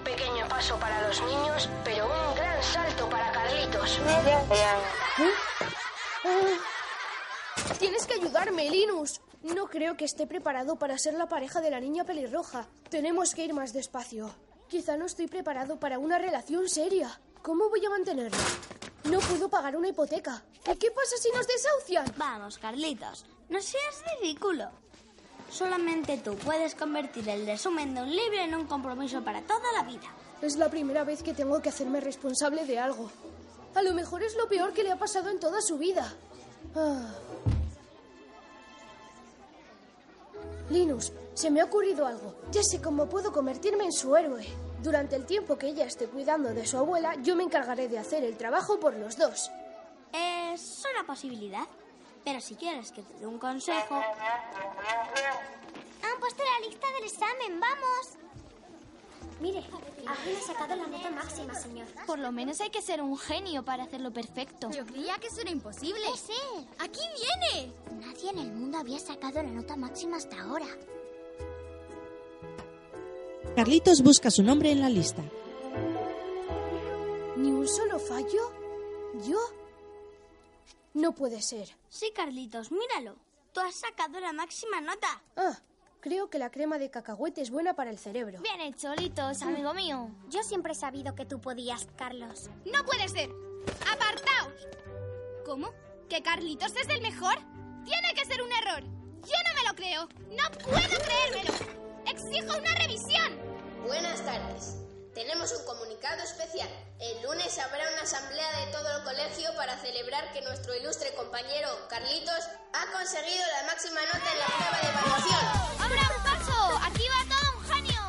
E: Un pequeño paso para los niños, pero un gran salto para Carlitos.
D: Tienes que ayudarme, Linus. No creo que esté preparado para ser la pareja de la niña pelirroja. Tenemos que ir más despacio. Quizá no estoy preparado para una relación seria. ¿Cómo voy a mantenerla? No puedo pagar una hipoteca. ¿Y qué pasa si nos desahucian?
F: Vamos, Carlitos, no seas ridículo. Solamente tú puedes convertir el resumen de un libro en un compromiso para toda la vida.
D: Es la primera vez que tengo que hacerme responsable de algo. A lo mejor es lo peor que le ha pasado en toda su vida. Ah. Linus, se me ha ocurrido algo. Ya sé cómo puedo convertirme en su héroe. Durante el tiempo que ella esté cuidando de su abuela, yo me encargaré de hacer el trabajo por los dos.
F: Es una posibilidad. Pero si quieres que te dé un consejo,
C: Han puesto la lista del examen, vamos.
G: Mire, alguien ha sacado la nota máxima, señor.
B: Por lo menos hay que ser un genio para hacerlo perfecto.
G: Yo creía que eso era imposible.
C: ¿Qué sé?
G: ¡Aquí viene!
C: Nadie en el mundo había sacado la nota máxima hasta ahora.
A: Carlitos busca su nombre en la lista.
D: ¿Ni un solo fallo? ¿Yo? No puede ser.
F: sí, Carlitos, míralo. Tú has sacado la máxima nota.
D: Ah, creo que la crema de cacahuete es buena para el cerebro.
B: Bien hecho, Litos, amigo mío.
G: Yo siempre he sabido que tú podías, Carlos.
B: ¡No puede ser! ¡Apartaos! ¿Cómo? ¿Que Carlitos es el mejor? ¡Tiene que ser un error! ¡Yo no me lo creo! ¡No puedo creérmelo! ¡Exijo una revisión!
I: Buenas tardes. Tenemos un comunicado especial. El lunes habrá una asamblea de todo el colegio para celebrar que nuestro ilustre compañero Carlitos ha conseguido la máxima nota en la prueba de evaluación.
B: ¡Abra un paso! ¡Aquí va todo un genio!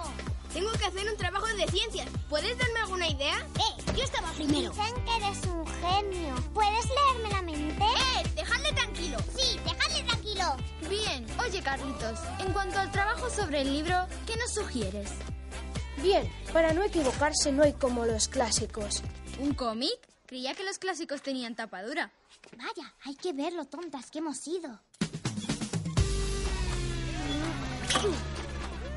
E: Tengo que hacer un trabajo de ciencias. ¿Puedes darme alguna idea?
C: ¡Eh! Yo estaba primero. Dicen que eres un genio. ¿Puedes leerme la mente?
E: ¡Eh! ¡Dejadle tranquilo!
C: Sí, dejadle tranquilo.
G: Bien, oye, Carlitos, en cuanto al trabajo sobre el libro, ¿qué nos sugieres?
D: Bien, para no equivocarse no hay como los clásicos.
G: ¿Un cómic? Creía que los clásicos tenían tapadura.
C: Vaya, hay que ver lo tontas que hemos sido.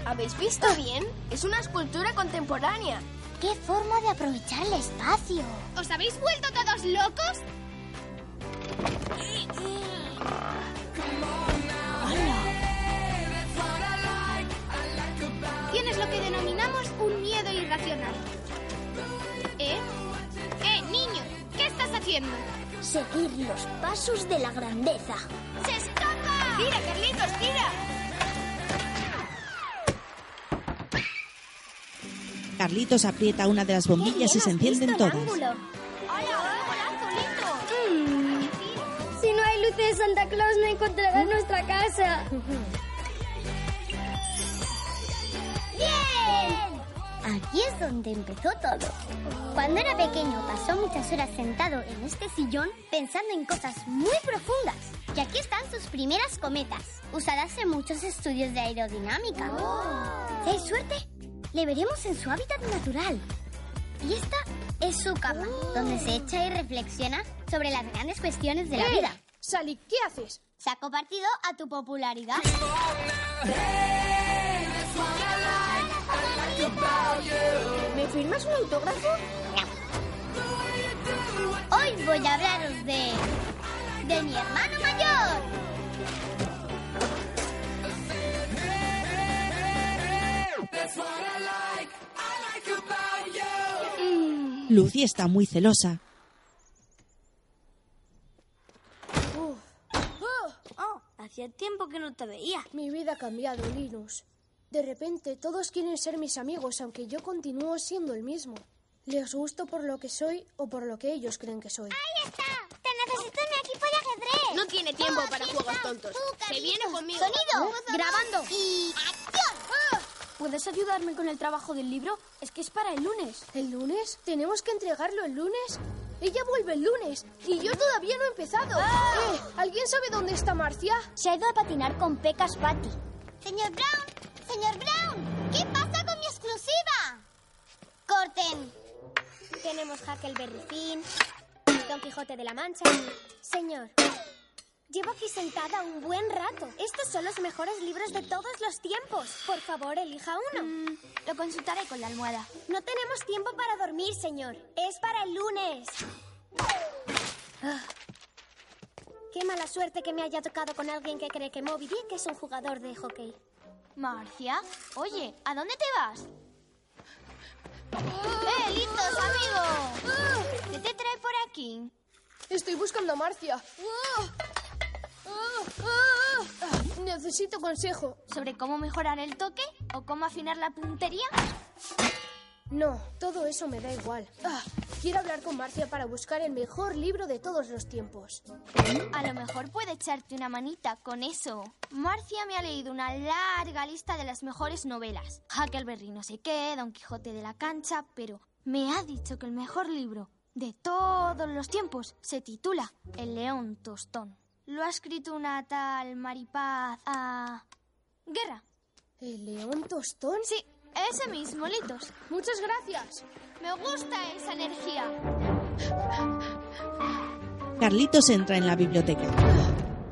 E: ¿Habéis visto bien? Es una escultura contemporánea.
C: ¡Qué forma de aprovechar el espacio!
B: ¿Os habéis vuelto todos locos? Tienes lo que denominamos un miedo irracional. ¿Eh? ¡Eh, niño! ¿Qué estás haciendo?
F: Seguir los pasos de la grandeza.
B: ¡Se escapa! ¡Tira, Carlitos, tira!
A: Carlitos aprieta una de las bombillas y se encienden todas.
B: ¡Hola! ¡Golazo, lindo!
F: Si no hay luces de Santa Claus, no encontrarás nuestra casa.
C: ¡Bien! Aquí es donde empezó todo. Cuando era pequeño pasó muchas horas sentado en este sillón pensando en cosas muy profundas. Y aquí están sus primeras cometas, usadas en muchos estudios de aerodinámica. Si hay suerte, le veremos en su hábitat natural. Y esta es su cama, donde se echa y reflexiona sobre las grandes cuestiones de la
D: ¡Eh!
C: vida.
D: Sally, ¿qué haces?
C: Saco partido a tu popularidad.
D: ¿Me firmas un autógrafo?
C: Hoy voy a hablaros de... de mi hermano mayor.
A: Lucy está muy celosa.
D: Uf,
F: Oh, hacía tiempo que no te veía.
D: mi vida ha cambiado, Linus. De repente todos quieren ser mis amigos, aunque yo continúo siendo el mismo. Les gusto por lo que soy o por lo que ellos creen que soy.
C: ¡Ahí está! ¡Te necesito en mi equipo de ajedrez!
E: No tiene tiempo
C: Oh,
E: para juegos
C: está.
E: tontos. Se viene conmigo.
C: Sonido.
G: Grabando.
C: Y... ¡Acción!
G: ¿Puedes ayudarme con el trabajo del libro? Es que es para el lunes.
D: ¿El lunes? ¿Tenemos que entregarlo el lunes? Ella vuelve el lunes y yo todavía no he empezado. Eh, ¿Alguien sabe dónde está Marcia?
F: Se ha ido a patinar con Pecas Patty.
C: Señor Brown, señor Brown, ¿qué pasa con mi exclusiva? Corten.
G: Tenemos Huckleberry Finn, Don Quijote de la Mancha. Señor,
J: Llevo aquí sentada un buen rato. Estos son los mejores libros de todos los tiempos. Por favor, elija uno.
G: Mm, lo consultaré con la almohada.
J: No tenemos tiempo para dormir, señor. Es para el lunes. Ah. Qué mala suerte que me haya tocado con alguien que cree que Moby Dick es un jugador de hockey.
G: Marcia, oye, ¿a dónde te vas? ¡Eh, listos, amigo! ¿Qué te trae por aquí?
D: Estoy buscando a Marcia. Necesito consejo.
G: ¿Sobre cómo mejorar el toque o cómo afinar la puntería?
D: No, todo eso me da igual. Ah, quiero hablar con Marcia para buscar el mejor libro de todos los tiempos.
G: A lo mejor puede echarte una manita con eso. Marcia me ha leído una larga lista de las mejores novelas. Huckleberry no sé qué, Don Quijote de la Cancha, pero me ha dicho que el mejor libro de todos los tiempos se titula El León Tostón. Lo ha escrito una tal Maripaz a... Guerra.
D: ¿El león tostón?
G: Sí, ese mismo, Litos.
D: Muchas gracias.
G: Me gusta esa energía.
A: Carlitos entra en la biblioteca.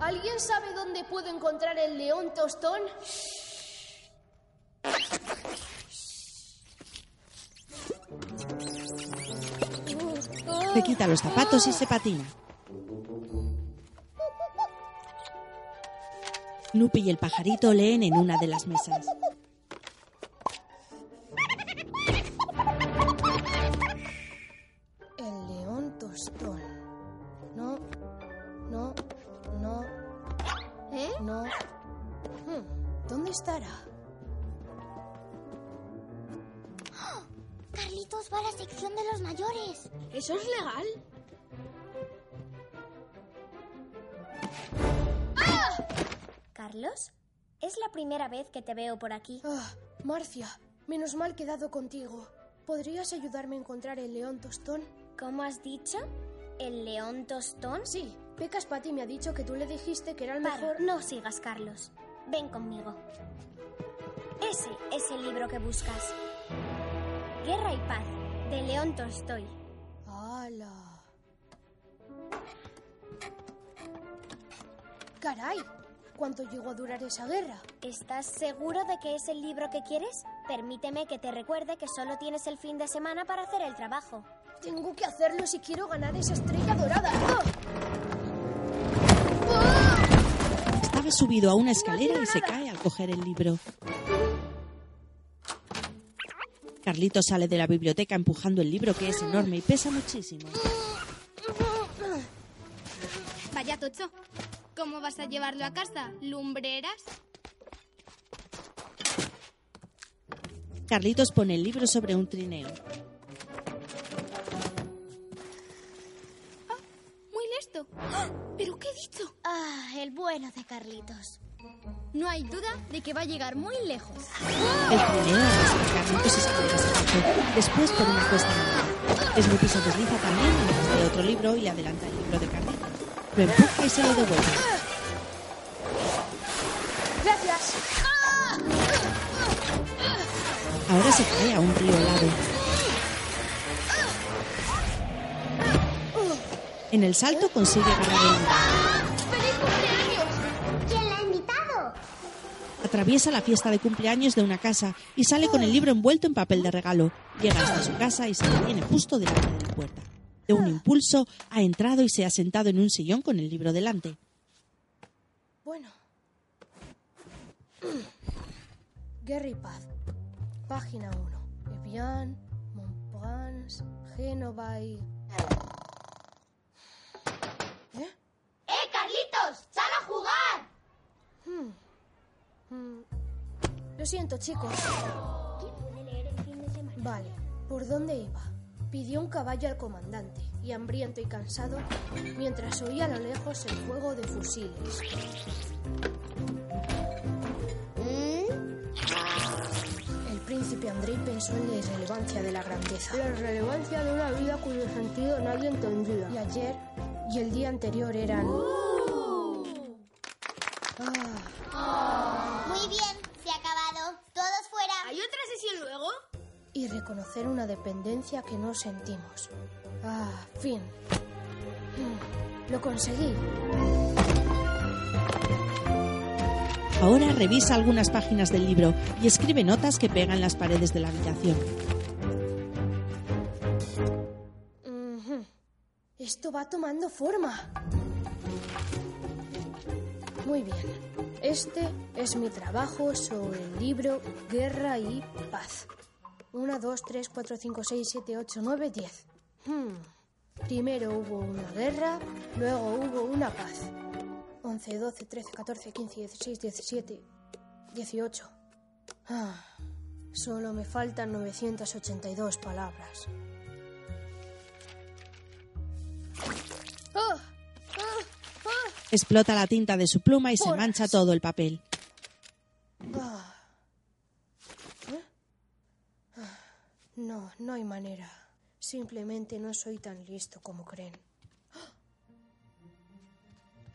D: ¿Alguien sabe dónde puedo encontrar el león tostón?
A: Se quita los zapatos y se patina. Nupi y el pajarito leen en una de las mesas.
D: No, no, no,
G: ¿Eh?
D: no. Hmm, ¿Dónde estará?
C: Carlitos va a la sección de los mayores.
J: ¿Eso es legal? ¿Carlos? Es la primera vez que te veo por aquí.
D: Ah, Marcia, menos mal que he dado contigo. ¿Podrías ayudarme a encontrar el león tostón?
J: ¿Cómo has dicho? ¿El león tostón?
D: Sí, Pecas Patty me ha dicho que tú le dijiste que era el
J: Para,
D: mejor.
J: no sigas, Carlos. Ven conmigo. Ese es el libro que buscas. Guerra y paz, de León Tolstoy.
D: ¡Hala! ¡Caray! ¿Cuánto llegó a durar esa guerra?
J: ¿Estás seguro de que es el libro que quieres? Permíteme que te recuerde que solo tienes el fin de semana para hacer el trabajo.
D: Tengo que hacerlo si quiero ganar esa estrella dorada.
A: Estaba subido a una escalera y se cae al coger el libro. Carlitos sale de la biblioteca empujando el libro que es enorme y pesa muchísimo.
B: Vaya tocho. ¿Cómo vas a llevarlo a casa? ¿Lumbreras?
A: Carlitos pone el libro sobre un trineo.
B: ¡Ah! ¿Pero qué he dicho?
C: Ah, el bueno de Carlitos.
G: No hay duda de que va a llegar muy lejos.
A: El trineo arrastra a Carlitos adelanta abajo, después por una cuesta. Snoopy se desliza también mientras lee otro libro y le adelanta el libro de Carlitos. Lo empuja y se lo devuelve.
D: ¡Gracias!
A: Ahora se cae a un río helado. En el salto consigue agarrar el libro.
C: ¿Quién la ha invitado?
A: Atraviesa la fiesta de cumpleaños de una casa y sale con el libro envuelto en papel de regalo. Llega hasta su casa y se detiene justo delante de la puerta. De un impulso, ha entrado y se ha sentado en un sillón con el libro delante.
D: Bueno. Guerra y paz. Página 1. Evian, Montparnasse, Génova y... ¿Eh?
C: ¡Eh, Carlitos! ¡Sal a jugar!
D: Hmm. Mm. Lo siento, chicos. Vale, ¿por dónde iba? Pidió un caballo al comandante y hambriento y cansado, mientras oía a lo lejos el fuego de fusiles. El príncipe Andrei pensó en la irrelevancia de la grandeza. La irrelevancia de una vida cuyo sentido nadie entendía. Y ayer y el día anterior eran... Ah.
C: Muy bien, se ha acabado. Todos fuera.
J: ¿Hay otra sesión luego?
D: Y reconocer una dependencia que no sentimos. Ah, fin. Mm, Lo conseguí.
A: Ahora revisa algunas páginas del libro y escribe notas que pega en las paredes de la habitación.
D: Esto va tomando forma. Muy bien. Este es mi trabajo sobre el libro Guerra y Paz. 1, 2, 3, 4, 5, 6, 7, 8, 9, 10. Hmm. Primero hubo una guerra, luego hubo una paz. 11, 12, 13, 14, 15, 16, 17, 18. Ah, solo me faltan 982 palabras. ¡Ah! ¡Ah! ¡Ah!
A: Explota la tinta de su pluma y se mancha todo el papel.
D: Ah. ¿Eh? Ah, No, no hay manera. Simplemente no soy tan listo como creen.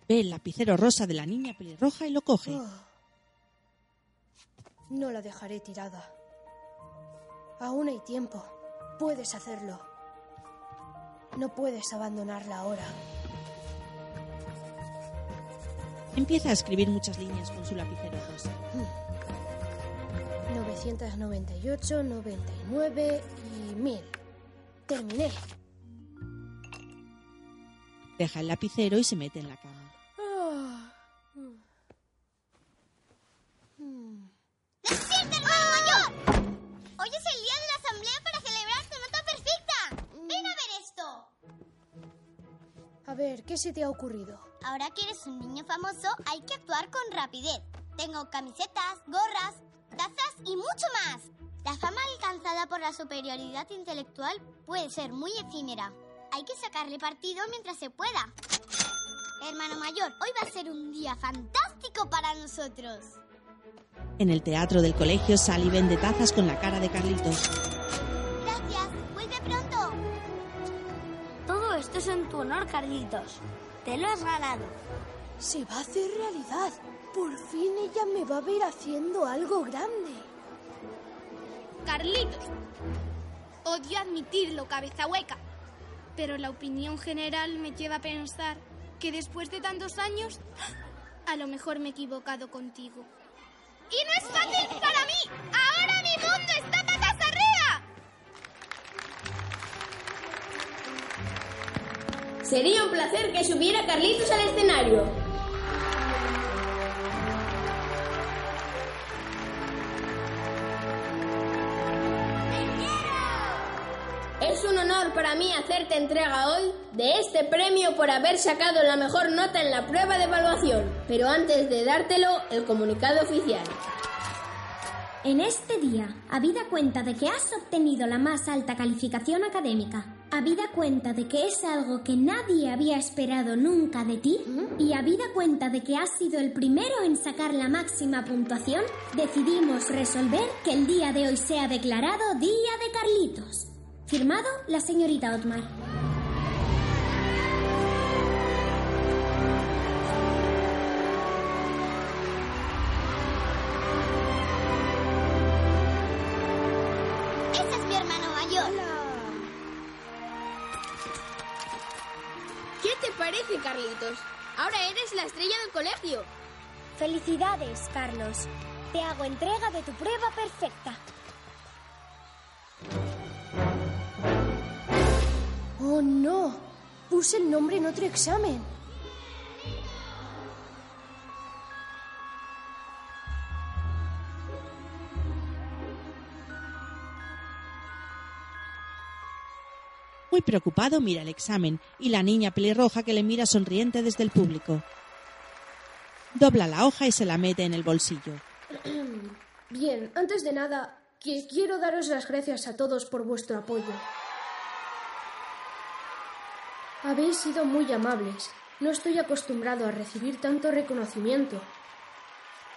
A: Ve el lapicero rosa de la niña pelirroja y lo coge.
D: Ah. No la dejaré tirada. Aún hay tiempo. Puedes hacerlo. No puedes abandonarla ahora.
A: Empieza a escribir muchas líneas con su lapicero rosa.
D: 998, 99 y 1000. Terminé.
A: Deja el lapicero y se mete en la cama.
C: ¡Despierta, hermano mayor! Hoy es el día de la asamblea para celebrar tu nota perfecta. Ven a ver esto.
D: A ver, ¿qué se te ha ocurrido?
C: Ahora que eres un niño famoso, hay que actuar con rapidez. Tengo camisetas, gorras, tazas y mucho más. La fama alcanzada por la superioridad intelectual puede ser muy efímera. Hay que sacarle partido mientras se pueda. Hermano mayor, hoy va a ser un día fantástico para nosotros.
A: En el teatro del colegio, Sally vende tazas con la cara de Carlitos.
C: Gracias, vuelve pronto.
F: Todo esto es en tu honor, Carlitos. Te lo has ganado.
D: Se va a hacer realidad. Por fin ella me va a ver haciendo algo grande.
B: Carlitos. Odio admitirlo, cabeza hueca. Pero la opinión general me lleva a pensar que después de tantos años, a lo mejor me he equivocado contigo. ¡Y no es fácil para mí! ¡Ahora mi mundo está patas arriba!
E: Sería un placer que subiera Carlitos al escenario. Un honor para mí hacerte entrega hoy de este premio por haber sacado la mejor nota en la prueba de evaluación. Pero antes de dártelo, el comunicado oficial.
J: En este día, habida cuenta de que has obtenido la más alta calificación académica, habida cuenta de que es algo que nadie había esperado nunca de ti, y habida cuenta de que has sido el primero en sacar la máxima puntuación, decidimos resolver que el día de hoy sea declarado Día de Carlitos. Firmado la señorita Otmar.
C: Ese es mi hermano mayor.
I: ¿Qué te parece, Carlitos? Ahora eres la estrella del colegio.
J: Felicidades, Carlos. Te hago entrega de tu prueba perfecta.
D: ¡Oh, no! Puse el nombre en otro examen.
A: Muy preocupado mira el examen y la niña pelirroja que le mira sonriente desde el público. Dobla la hoja y se la mete en el bolsillo.
D: Bien, antes de nada, quiero daros las gracias a todos por vuestro apoyo. Habéis sido muy amables. No estoy acostumbrado a recibir tanto reconocimiento.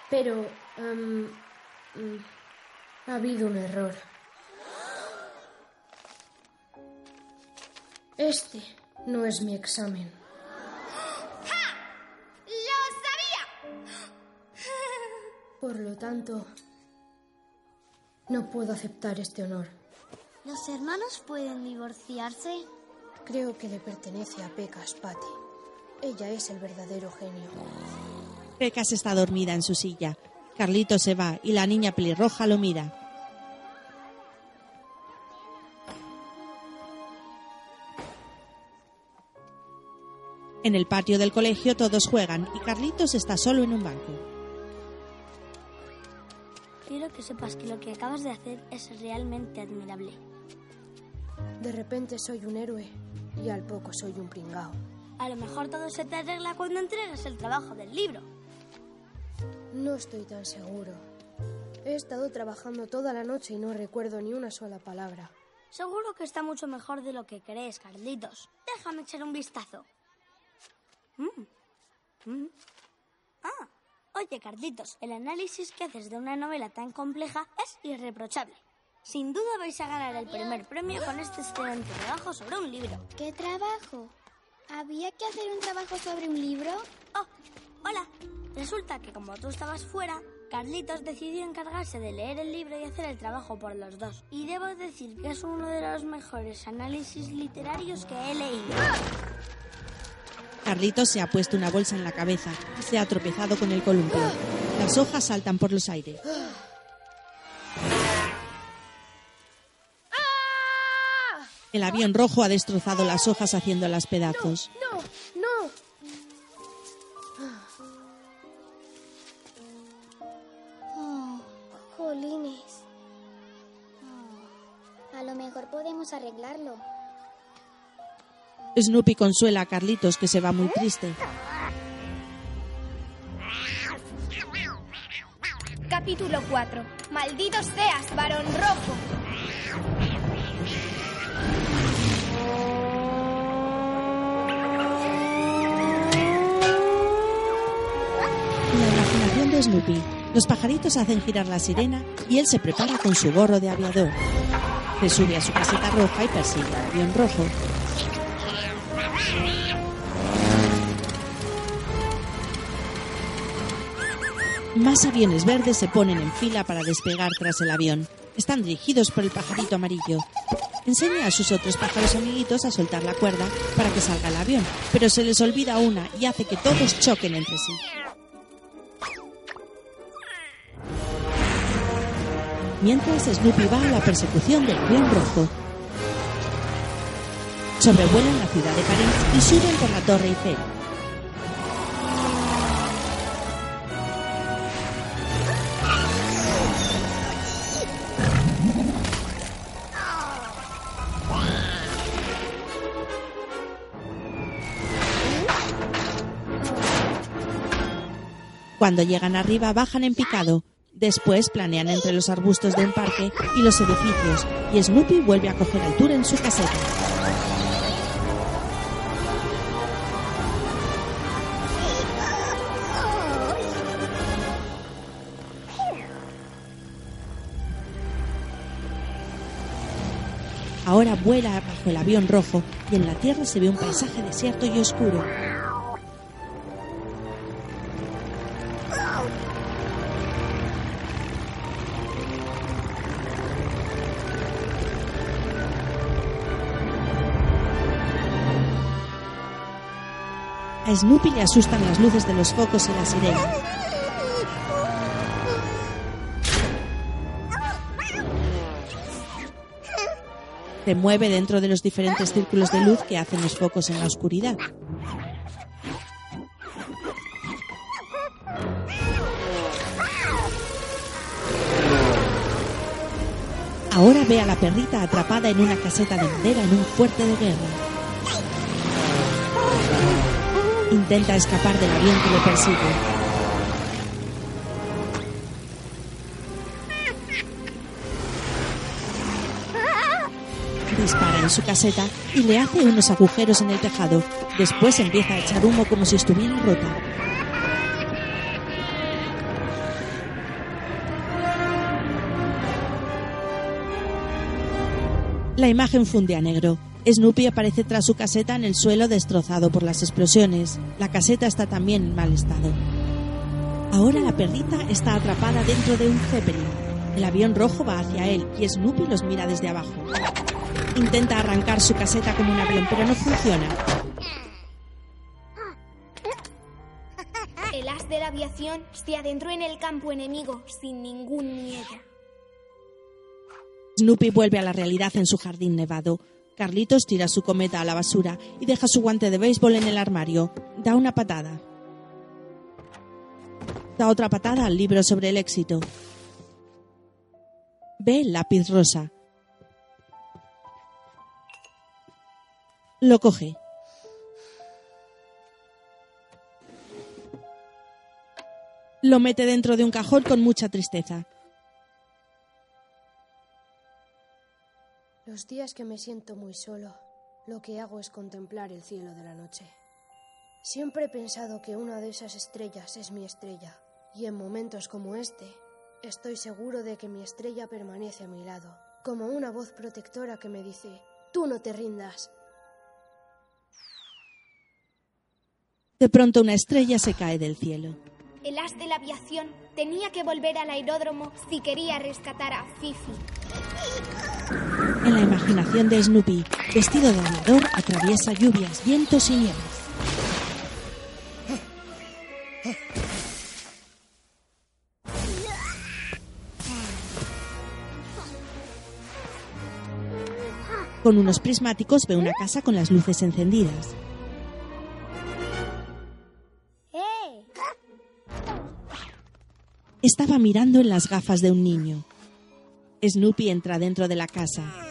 D: Pero... em, mm, ha habido un error. Este no es mi examen.
B: ¡Lo sabía!
D: Por lo tanto, no puedo aceptar este honor.
C: ¿Los hermanos pueden divorciarse?
D: Creo que le pertenece a Pecas Patty. Ella es el verdadero genio.
A: Pecas está dormida en su silla. Carlito se va y la niña pelirroja lo mira. En el patio del colegio todos juegan y Carlitos está solo en un banco.
F: Quiero que sepas que lo que acabas de hacer es realmente admirable.
D: De repente soy un héroe y al poco soy un pringao.
F: A lo mejor todo se te arregla cuando entregas el trabajo del libro.
D: No estoy tan seguro. He estado trabajando toda la noche y no recuerdo ni una sola palabra.
F: Seguro que está mucho mejor de lo que crees, Carlitos. Déjame echar un vistazo. Mm. Mm. Ah, oye, Carlitos, el análisis que haces de una novela tan compleja es irreprochable. Sin duda vais a ganar el primer premio con este excelente trabajo sobre un libro.
C: ¿Qué trabajo? ¿Había que hacer un trabajo sobre un libro?
F: Oh, hola. Resulta que como tú estabas fuera, Carlitos decidió encargarse de leer el libro y hacer el trabajo por los dos. Y debo decir que es uno de los mejores análisis literarios que he leído.
A: Carlitos se ha puesto una bolsa en la cabeza y se ha tropezado con el columpio. Las hojas saltan por los aires. El avión rojo ha destrozado las hojas haciéndolas pedazos.
D: ¡No! ¡No!
C: Oh, jolines. Oh, a lo mejor podemos arreglarlo.
A: Snoopy consuela a Carlitos que se va muy triste.
B: Capítulo 4. Maldito seas, varón rojo.
A: La imaginación de Snoopy, los pajaritos hacen girar la sirena y él se prepara con su gorro de aviador. Se sube a su caseta roja y persigue al avión rojo. Más aviones verdes se ponen en fila para despegar tras el avión. Están dirigidos por el pajarito amarillo. Enseña a sus otros pájaros amiguitos a soltar la cuerda para que salga el avión, pero se les olvida una y hace que todos choquen entre sí. Mientras Snoopy va a la persecución del avión rojo. Sobrevuelan la ciudad de París y suben por la Torre Eiffel. Cuando llegan arriba bajan en picado. Después planean entre los arbustos de un parque y los edificios, y Snoopy vuelve a coger altura en su caseta. Ahora vuela bajo el avión rojo y en la tierra se ve un paisaje desierto y oscuro. A Snoopy le asustan las luces de los focos y la sirena. Se mueve dentro de los diferentes círculos de luz que hacen los focos en la oscuridad. Ahora ve a la perrita atrapada en una caseta de madera en un fuerte de guerra. Intenta escapar del avión que le persigue. Dispara en su caseta y le hace unos agujeros en el tejado. Después empieza a echar humo como si estuviera rota. La imagen funde a negro. Snoopy aparece tras su caseta en el suelo destrozado por las explosiones. La caseta está también en mal estado. Ahora la perrita está atrapada dentro de un Zeppelin. El avión rojo va hacia él y Snoopy los mira desde abajo. Intenta arrancar su caseta como un avión, pero no funciona.
B: El as de la aviación se adentró en el campo enemigo sin ningún miedo.
A: Snoopy vuelve a la realidad en su jardín nevado. Carlitos tira su cometa a la basura y deja su guante de béisbol en el armario. Da una patada. Da otra patada al libro sobre el éxito. Ve el lápiz rosa. Lo coge. Lo mete dentro de un cajón con mucha tristeza.
D: Los días que me siento muy solo, lo que hago es contemplar el cielo de la noche. Siempre he pensado que una de esas estrellas es mi estrella, y en momentos como este, estoy seguro de que mi estrella permanece a mi lado, como una voz protectora que me dice, tú no te rindas.
A: De pronto una estrella se cae del cielo.
B: El as de la aviación tenía que volver al aeródromo si quería rescatar a Fifi.
A: En la imaginación de Snoopy, vestido de aviador, atraviesa lluvias, vientos y nieves. Con unos prismáticos ve una casa con las luces encendidas. Estaba mirando en las gafas de un niño. Snoopy entra dentro de la casa.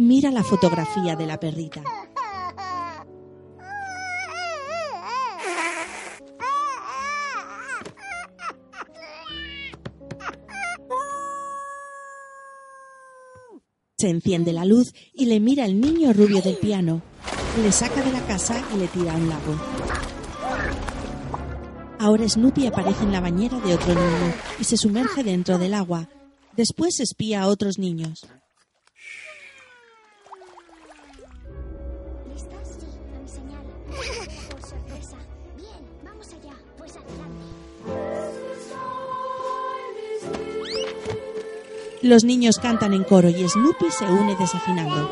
A: Mira la fotografía de la perrita. Se enciende la luz y le mira el niño rubio del piano. Le saca de la casa y le tira a un lago. Ahora Snoopy aparece en la bañera de otro niño y se sumerge dentro del agua. Después espía a otros niños. Los niños cantan en coro y Snoopy se une desafinando.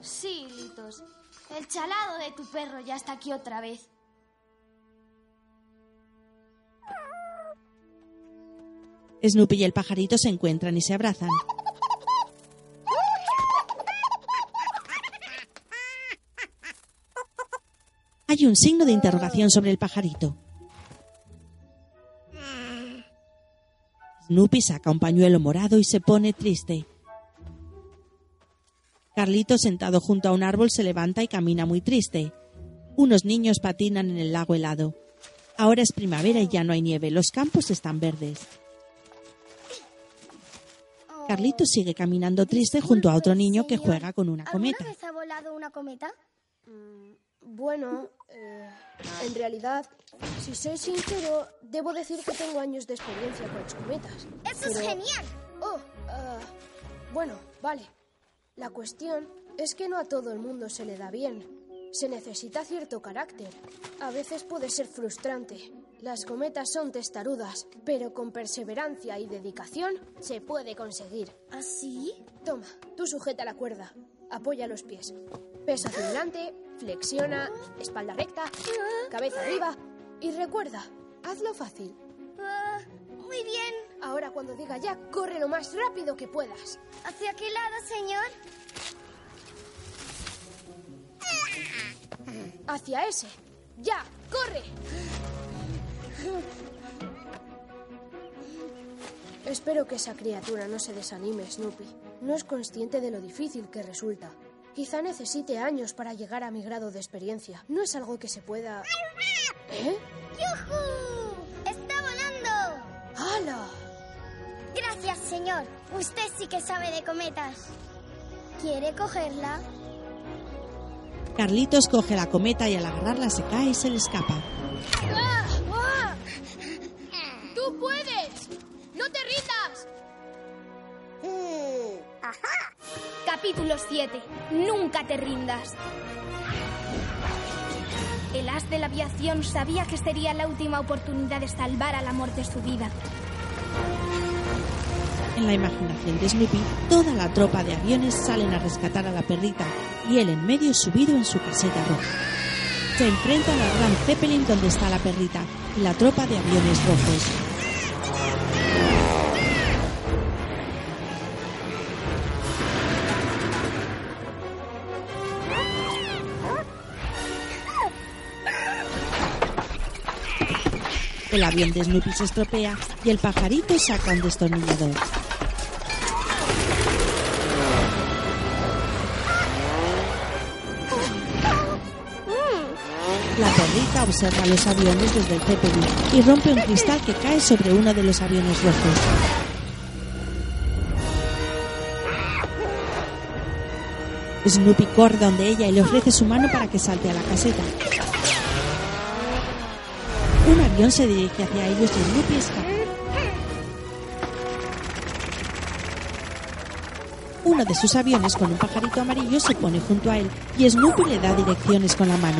G: Sí, Litos. El chalado de tu perro ya está aquí otra vez.
A: Snoopy y el pajarito se encuentran y se abrazan. Hay un signo de interrogación sobre el pajarito. Snoopy saca un pañuelo morado y se pone triste. Carlito, sentado junto a un árbol, se levanta y camina muy triste. Unos niños patinan en el lago helado. Ahora es primavera y ya no hay nieve. Los campos están verdes. Carlito sigue caminando triste junto a otro niño que juega con una cometa.
F: ¿Alguna vez ha volado una cometa?
D: Bueno, eh, en realidad, si soy sincero, debo decir que tengo años de experiencia con las cometas.
C: ¡Eso es genial!
D: Oh, ah, bueno, vale. La cuestión es que no a todo el mundo se le da bien. Se necesita cierto carácter. A veces puede ser frustrante. Las cometas son testarudas, pero con perseverancia y dedicación se puede conseguir.
F: ¿Así?
D: Toma, tú sujeta la cuerda. Apoya los pies. Pesa hacia adelante, flexiona, espalda recta, cabeza arriba. Y recuerda, hazlo fácil.
C: Muy bien.
D: Ahora cuando diga ya, corre lo más rápido que puedas.
C: ¿Hacia qué lado, señor?
D: Hacia ese. ¡Ya! ¡Corre! Espero que esa criatura no se desanime, Snoopy. No es consciente de lo difícil que resulta. Quizá necesite años para llegar a mi grado de experiencia. No es algo que se pueda... ¿Eh?
C: ¡Yujú! ¡Está volando!
D: ¡Hala!
C: Gracias, señor. Usted sí que sabe de cometas. ¿Quiere cogerla?
A: Carlitos coge la cometa y al agarrarla se cae y se le escapa.
D: ¡Tú puedes! ¡No te rindas!
B: Capítulo 7. Nunca te rindas. El as de la aviación sabía que sería la última oportunidad de salvar al amor de su vida.
A: En la imaginación de Snoopy, toda la tropa de aviones salen a rescatar a la perrita y él en medio subido en su caseta roja. Se enfrentan al gran Zeppelin donde está la perrita y la tropa de aviones rojos. El avión de Snoopy se estropea y el pajarito saca un destornillador. La perrita observa los aviones desde el Zeppelin y rompe un cristal que cae sobre uno de los aviones rojos. Snoopy corre donde ella y le ofrece su mano para que salte a la caseta. Un avión se dirige hacia ellos y Snoopy escapa. Uno de sus aviones con un pajarito amarillo se pone junto a él y Snoopy le da direcciones con la mano.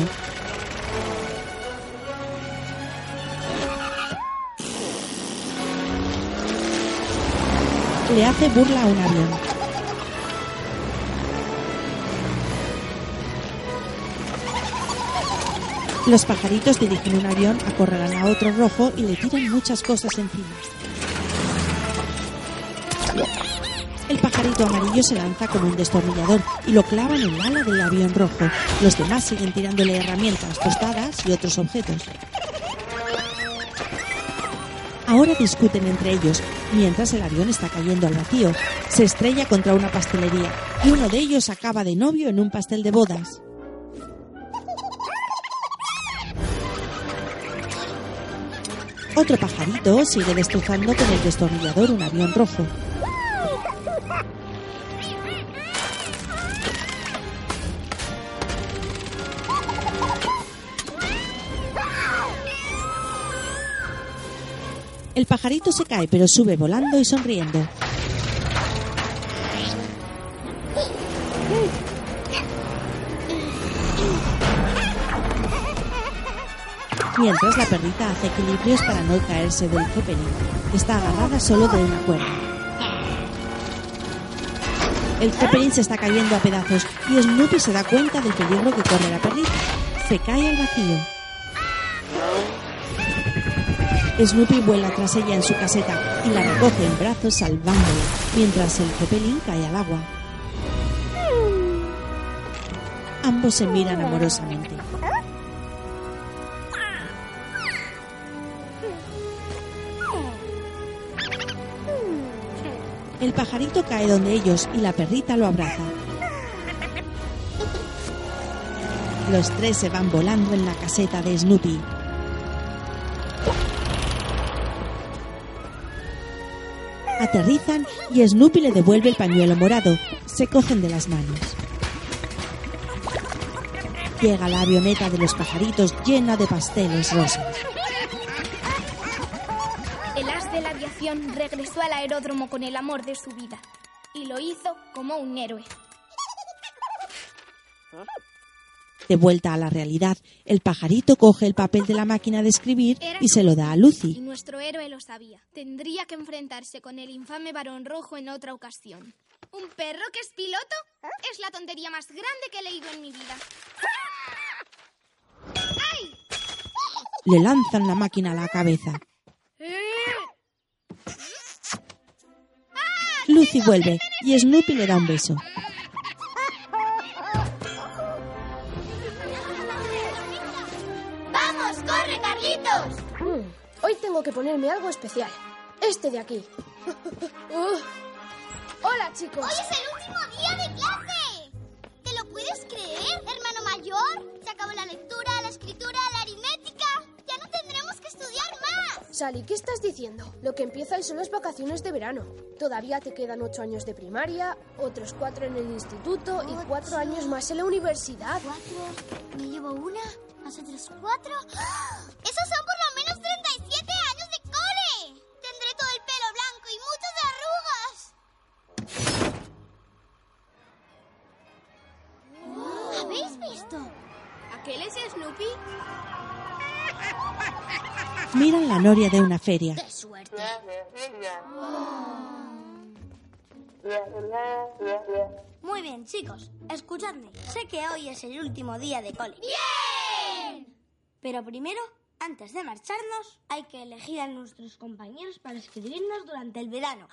A: Le hace burla a un avión. Los pajaritos dirigen un avión, acorralan a otro rojo y le tiran muchas cosas encima. El pajarito amarillo se lanza con un destornillador y lo clava en el ala del avión rojo. Los demás siguen tirándole herramientas, tostadas y otros objetos. Ahora discuten entre ellos, mientras el avión está cayendo al vacío. Se estrella contra una pastelería y uno de ellos acaba de novio en un pastel de bodas. Otro pajarito sigue destrozando con el destornillador un avión rojo. El pajarito se cae pero sube volando y sonriendo. Mientras la perrita hace equilibrios para no caerse del Zeppelin. Está agarrada solo de una cuerda. El Zeppelin se está cayendo a pedazos y Snoopy se da cuenta del peligro que corre la perrita. Se cae al vacío. Snoopy vuela tras ella en su caseta y la recoge en brazos salvándola, mientras el Zeppelin cae al agua. Ambos se miran amorosamente. El pajarito cae donde ellos y la perrita lo abraza. Los tres se van volando en la caseta de Snoopy. Aterrizan y Snoopy le devuelve el pañuelo morado. Se cogen de las manos. Llega la avioneta de los pajaritos llena de pasteles rosas.
B: Regresó al aeródromo con el amor de su vida. Y lo hizo como un héroe.
A: De vuelta a la realidad, el pajarito coge el papel de la máquina de escribir y se lo da a
B: Y
A: Lucy.
B: nuestro héroe lo sabía. Tendría que enfrentarse con el infame varón rojo en otra ocasión. ¿Un perro que es piloto? Es la tontería más grande que he leído en mi vida. ¡Ay!
A: Le lanzan la máquina a la cabeza. Lucy vuelve y Snoopy le da un beso.
C: ¡Vamos, corre, Carlitos!
D: Mm, hoy tengo que ponerme algo especial. Este de aquí. Uh. Hola, chicos.
C: ¡Hoy es el último día de clase! ¿Te lo puedes creer, hermano mayor? Se acabó la lectura,
D: Sally, ¿qué estás diciendo? Lo que empieza hoy son las vacaciones de verano. Todavía te quedan ocho años de primaria, otros cuatro en el instituto y cuatro años más en la universidad.
C: Cuatro, me llevo una, más otros cuatro. ¡Ah! ¡Esos son por lo menos 37 años de cole! Tendré todo el pelo blanco y muchas arrugas. ¿Habéis visto?
B: ¿Aquel es Snoopy?
A: Miran la noria de una feria.
C: ¡Qué suerte!
F: Muy bien, chicos, escuchadme. Sé que hoy es el último día de cole. ¡Bien! Pero primero, antes de marcharnos, hay que elegir a nuestros compañeros para escribirnos durante el verano.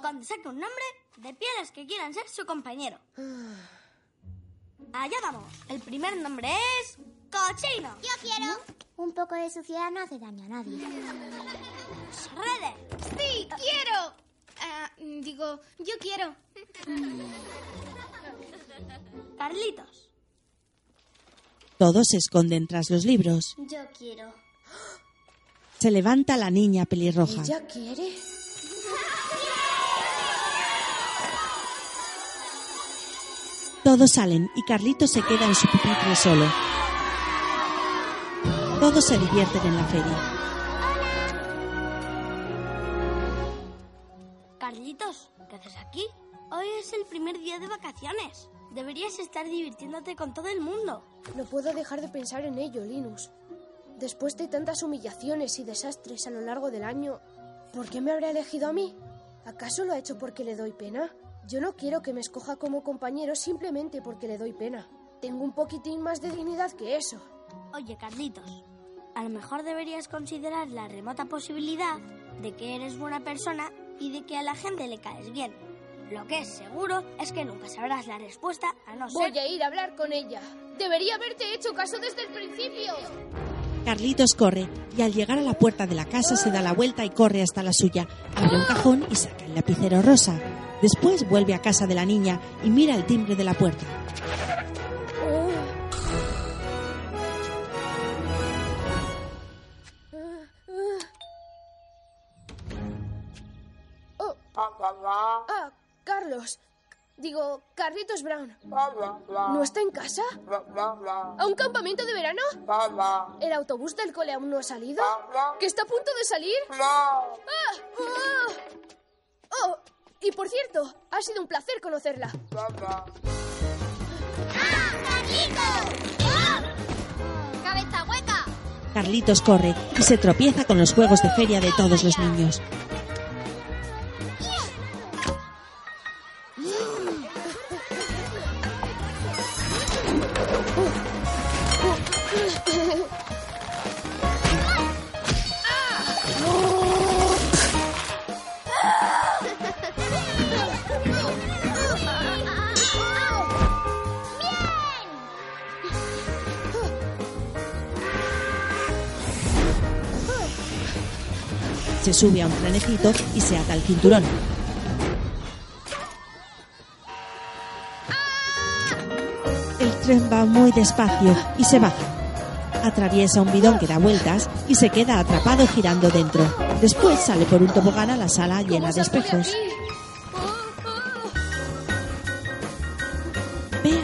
F: Cuando saque un nombre, de pie a los que quieran ser su compañero. Allá vamos. El primer nombre es... ¡Cochino!
C: Yo quiero. Un poco de suciedad no hace daño a nadie.
F: ¡Shredder!
B: ¡Sí, quiero! Ah, digo, yo quiero.
F: Carlitos.
A: Todos se esconden tras los libros.
C: Yo quiero.
A: Se levanta la niña pelirroja.
D: ¿Ella quiere?
A: Todos salen y Carlitos se queda en su pupitre solo. Todos se divierten en la feria.
F: Carlitos, ¿qué haces aquí? Hoy es el primer día de vacaciones. Deberías estar divirtiéndote con todo el mundo.
D: No puedo dejar de pensar en ello, Linus. Después de tantas humillaciones y desastres a lo largo del año, ¿por qué me habrá elegido a mí? ¿Acaso lo ha hecho porque le doy pena? Yo no quiero que me escoja como compañero simplemente porque le doy pena. Tengo un poquitín más de dignidad que eso.
F: Oye, Carlitos, a lo mejor deberías considerar la remota posibilidad de que eres buena persona y de que a la gente le caes bien. Lo que es seguro es que nunca sabrás la respuesta a no ser...
D: Voy a ir a hablar con ella. Debería haberte hecho caso desde el principio.
A: Carlitos corre y al llegar a la puerta de la casa se da la vuelta y corre hasta la suya. Abre un cajón y saca el lapicero rosa. Después vuelve a casa de la niña y mira el timbre de la puerta.
D: Carlitos Brown. ¿No está en casa? ¿A un campamento de verano? ¿El autobús del cole aún no ha salido? ¿Que está a punto de salir? ¡Ah! ¡Ah! Oh, y por cierto, ha sido un placer conocerla.
C: ¡Ah, Carlitos! ¡Ah! ¡Cabeza hueca!
A: Carlitos corre y se tropieza con los juegos de feria de todos los niños. Sube a un trenecito y se ata el cinturón. El tren va muy despacio y se baja. Atraviesa un bidón que da vueltas y se queda atrapado girando dentro. Después sale por un tobogán a la sala llena de espejos.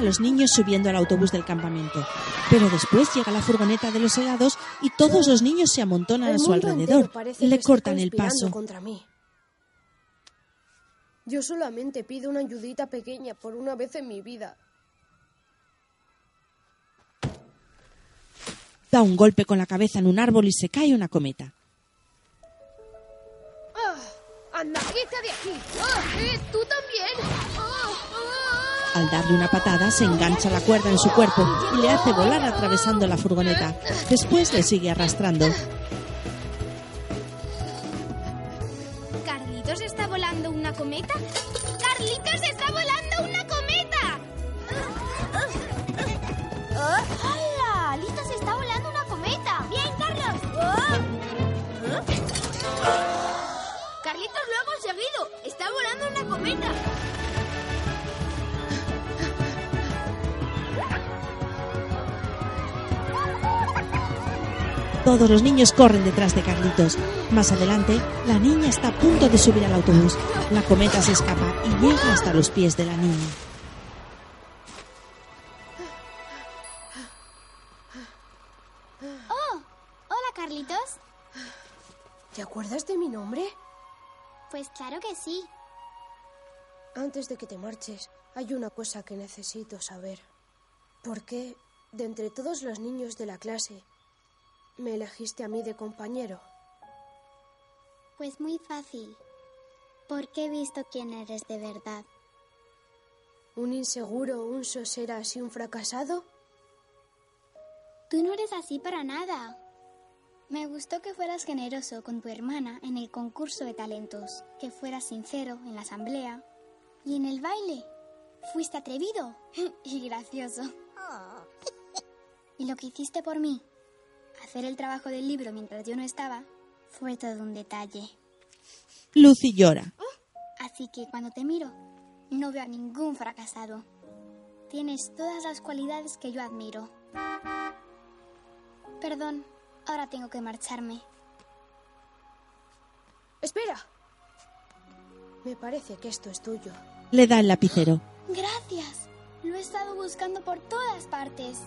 A: Los niños subiendo al autobús del campamento. Pero después llega la furgoneta de los helados y todos los niños se amontonan
D: El
A: a su alrededor. Le cortan el paso.
D: contra mí. Yo solamente pido una ayudita pequeña por una vez en mi vida.
A: Da un golpe con la cabeza en un árbol y se cae una cometa.
D: ¡Ah! ¡Anda, quita de aquí! ¡Ah! ¡Eh, tú también! ¡Ah!
A: Al darle una patada, se engancha la cuerda en su cuerpo y le hace volar atravesando la furgoneta. Después le sigue arrastrando.
B: ¿Carlitos está volando una cometa? ¡Carlitos está volando una cometa!
C: ¡Hala! ¡Lista se está volando una cometa! ¡Bien, Carlos!
E: Carlitos
A: Todos los niños corren detrás de Carlitos. Más adelante, la niña está a punto de subir al autobús. La cometa se escapa y llega hasta los pies de la niña.
C: ¡Oh! Hola, Carlitos.
D: ¿Te acuerdas de mi nombre?
C: Pues claro que sí.
D: Antes de que te marches, hay una cosa que necesito saber. ¿Por qué, de entre todos los niños de la clase, me elegiste a mí de compañero?
C: Pues muy fácil.
J: Porque he visto quién eres de verdad.
D: ¿Un inseguro, un soseras y un fracasado?
J: Tú no eres así para nada. Me gustó que fueras generoso con tu hermana en el concurso de talentos, que fueras sincero en la asamblea y en el baile. Fuiste atrevido y gracioso. Y lo que hiciste por mí, hacer el trabajo del libro mientras yo no estaba, fue todo un detalle.
H: Lucy llora.
J: Así que cuando te miro, no veo a ningún fracasado. Tienes todas las cualidades que yo admiro. Perdón, ahora tengo que marcharme.
D: Espera. Me parece que esto es tuyo.
H: Le da el lapicero.
J: Gracias. Lo he estado buscando por todas partes.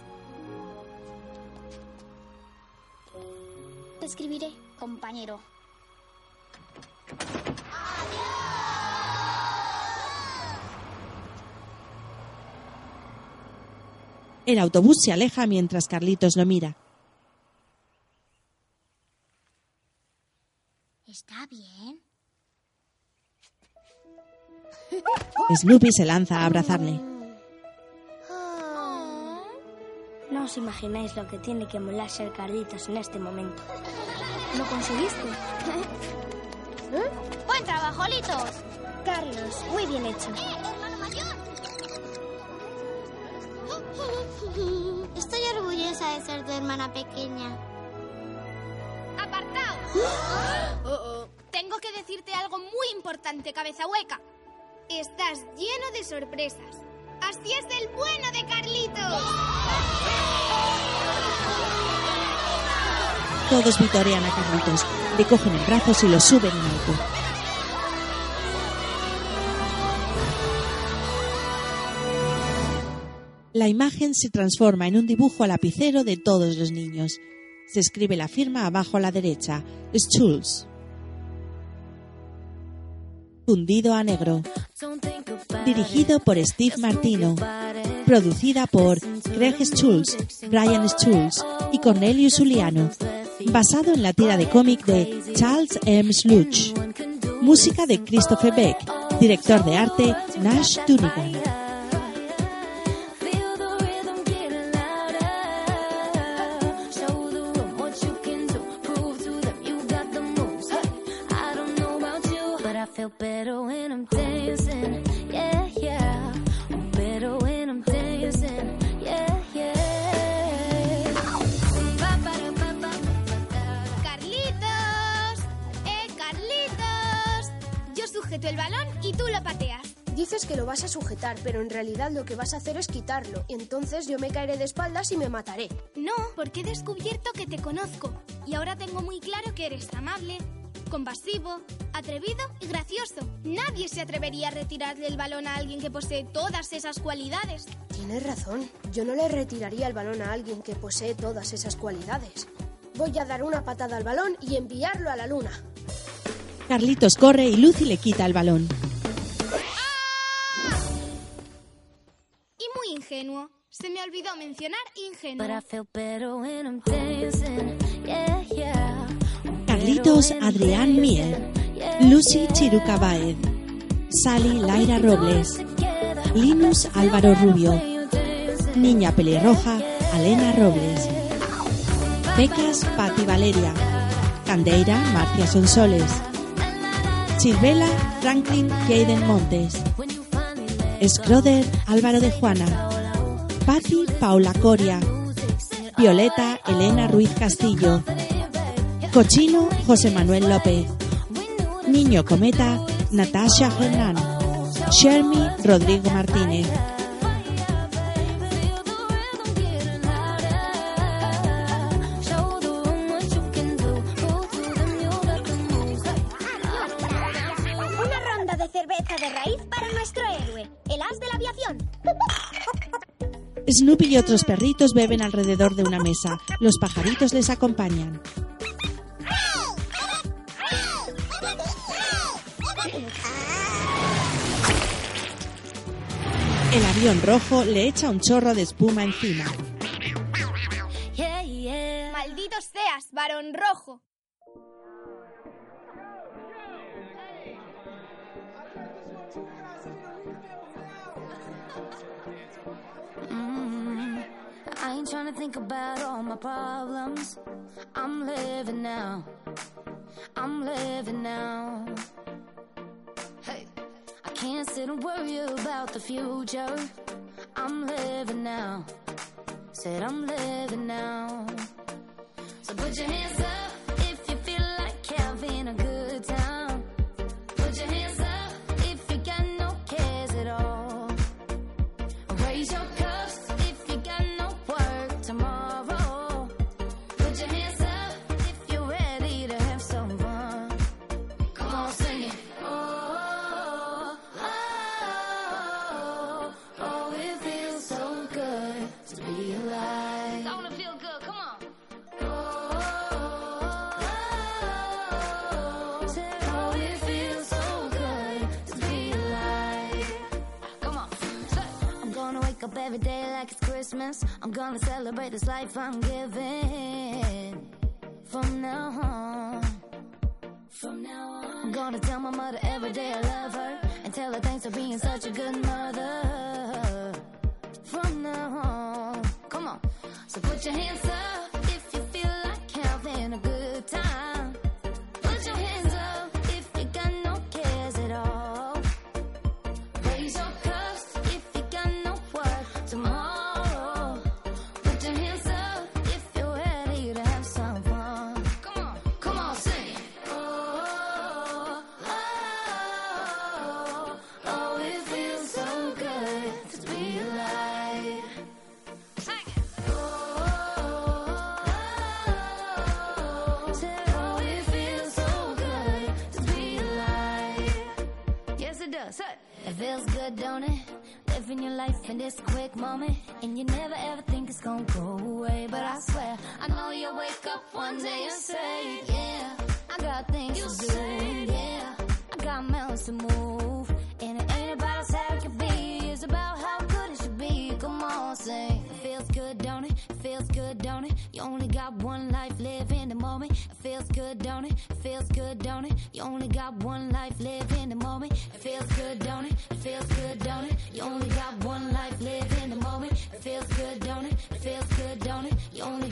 J: Escribiré, compañero.
H: El autobús se aleja mientras Carlitos lo mira.
J: ¿Está bien?
H: Snoopy se lanza a abrazarle.
F: Os imagináis lo que tiene que molar ser Carlitos en este momento. ¿Lo conseguiste?
J: ¡Buen trabajo, Litos!
F: Carlos, muy bien hecho.
J: hermano mayor! Estoy orgullosa de ser tu hermana pequeña.
B: ¡Apartaos! Tengo que decirte algo muy importante, cabeza hueca. Estás lleno de sorpresas. Así es el bueno de Carlitos.
H: Todos vitorean a Carlitos, le cogen en brazos y lo suben en alto. La imagen se transforma en un dibujo a lapicero de todos los niños. Se escribe la firma abajo a la derecha, Schulz. Fundido a negro. Dirigido por Steve Martino. Producida por Craig Schulz, Brian Schulz y Cornelius Uliano. Basado en la tira de cómic de Charles M. Sluch. Música de Christopher Beck. Director de arte Nash Dunigan.
D: Pero en realidad lo que vas a hacer es quitarlo. Y entonces yo me caeré de espaldas y me mataré.
B: No, porque he descubierto que te conozco. Y ahora tengo muy claro que eres amable, compasivo, atrevido y gracioso. Nadie se atrevería a retirarle el balón a alguien que posee todas esas cualidades.
D: Tienes razón. Yo no le retiraría el balón a alguien que posee todas esas cualidades. Voy a dar una patada al balón y enviarlo a la luna.
H: Carlitos corre y Lucy le quita el balón.
B: Ingenuo. Se me olvidó mencionar ingenuo.
K: But I feel better when I'm dancing. Yeah, yeah.
H: Carlitos Adrián Mier. Lucy Chiruca Baez. Sally Laira Robles. Linus Álvaro Rubio. Niña pelirroja Alena Robles. Pecas Patti Valeria. Candeira Marcia Sonsoles. Chirvela Franklin Jaden Montes. Scroder Álvaro de Juana. Patti Paula Coria. Violeta Elena Ruiz Castillo. Cochino José Manuel López. Niño Cometa Natasha Hernán. Shermy Rodrigo Martínez. Snoopy y otros perritos beben alrededor de una mesa. Los pajaritos les acompañan. El avión rojo le echa un chorro de espuma encima.
K: Yeah, yeah.
B: Maldito seas, varón rojo.
H: Trying to think about all my problems. I'm living now. I'm living now. Hey, I can't sit and worry about the future. I'm living now. Said I'm living now. So put your hands up every day like it's Christmas. I'm gonna celebrate this life I'm giving. From now on. From now on. I'm gonna tell my mother every day I love her. And tell her thanks for being such a good mother. From now on. Come on. So put your hands up good, don't it? Living your life in this quick moment. And you never ever think it's gonna go away. But I swear, I know you'll wake up one day and say, Yeah, I got things to do. Yeah, I got mountains to move. And it ain't about feels good, don't it? You only got one life, live in the moment. It feels good, don't it? It feels good, don't it? You only got one life, live in the moment. It feels good, don't it? It feels good, don't it? You only got one life, live in the moment. It feels good, don't it? It feels good, don't it? You only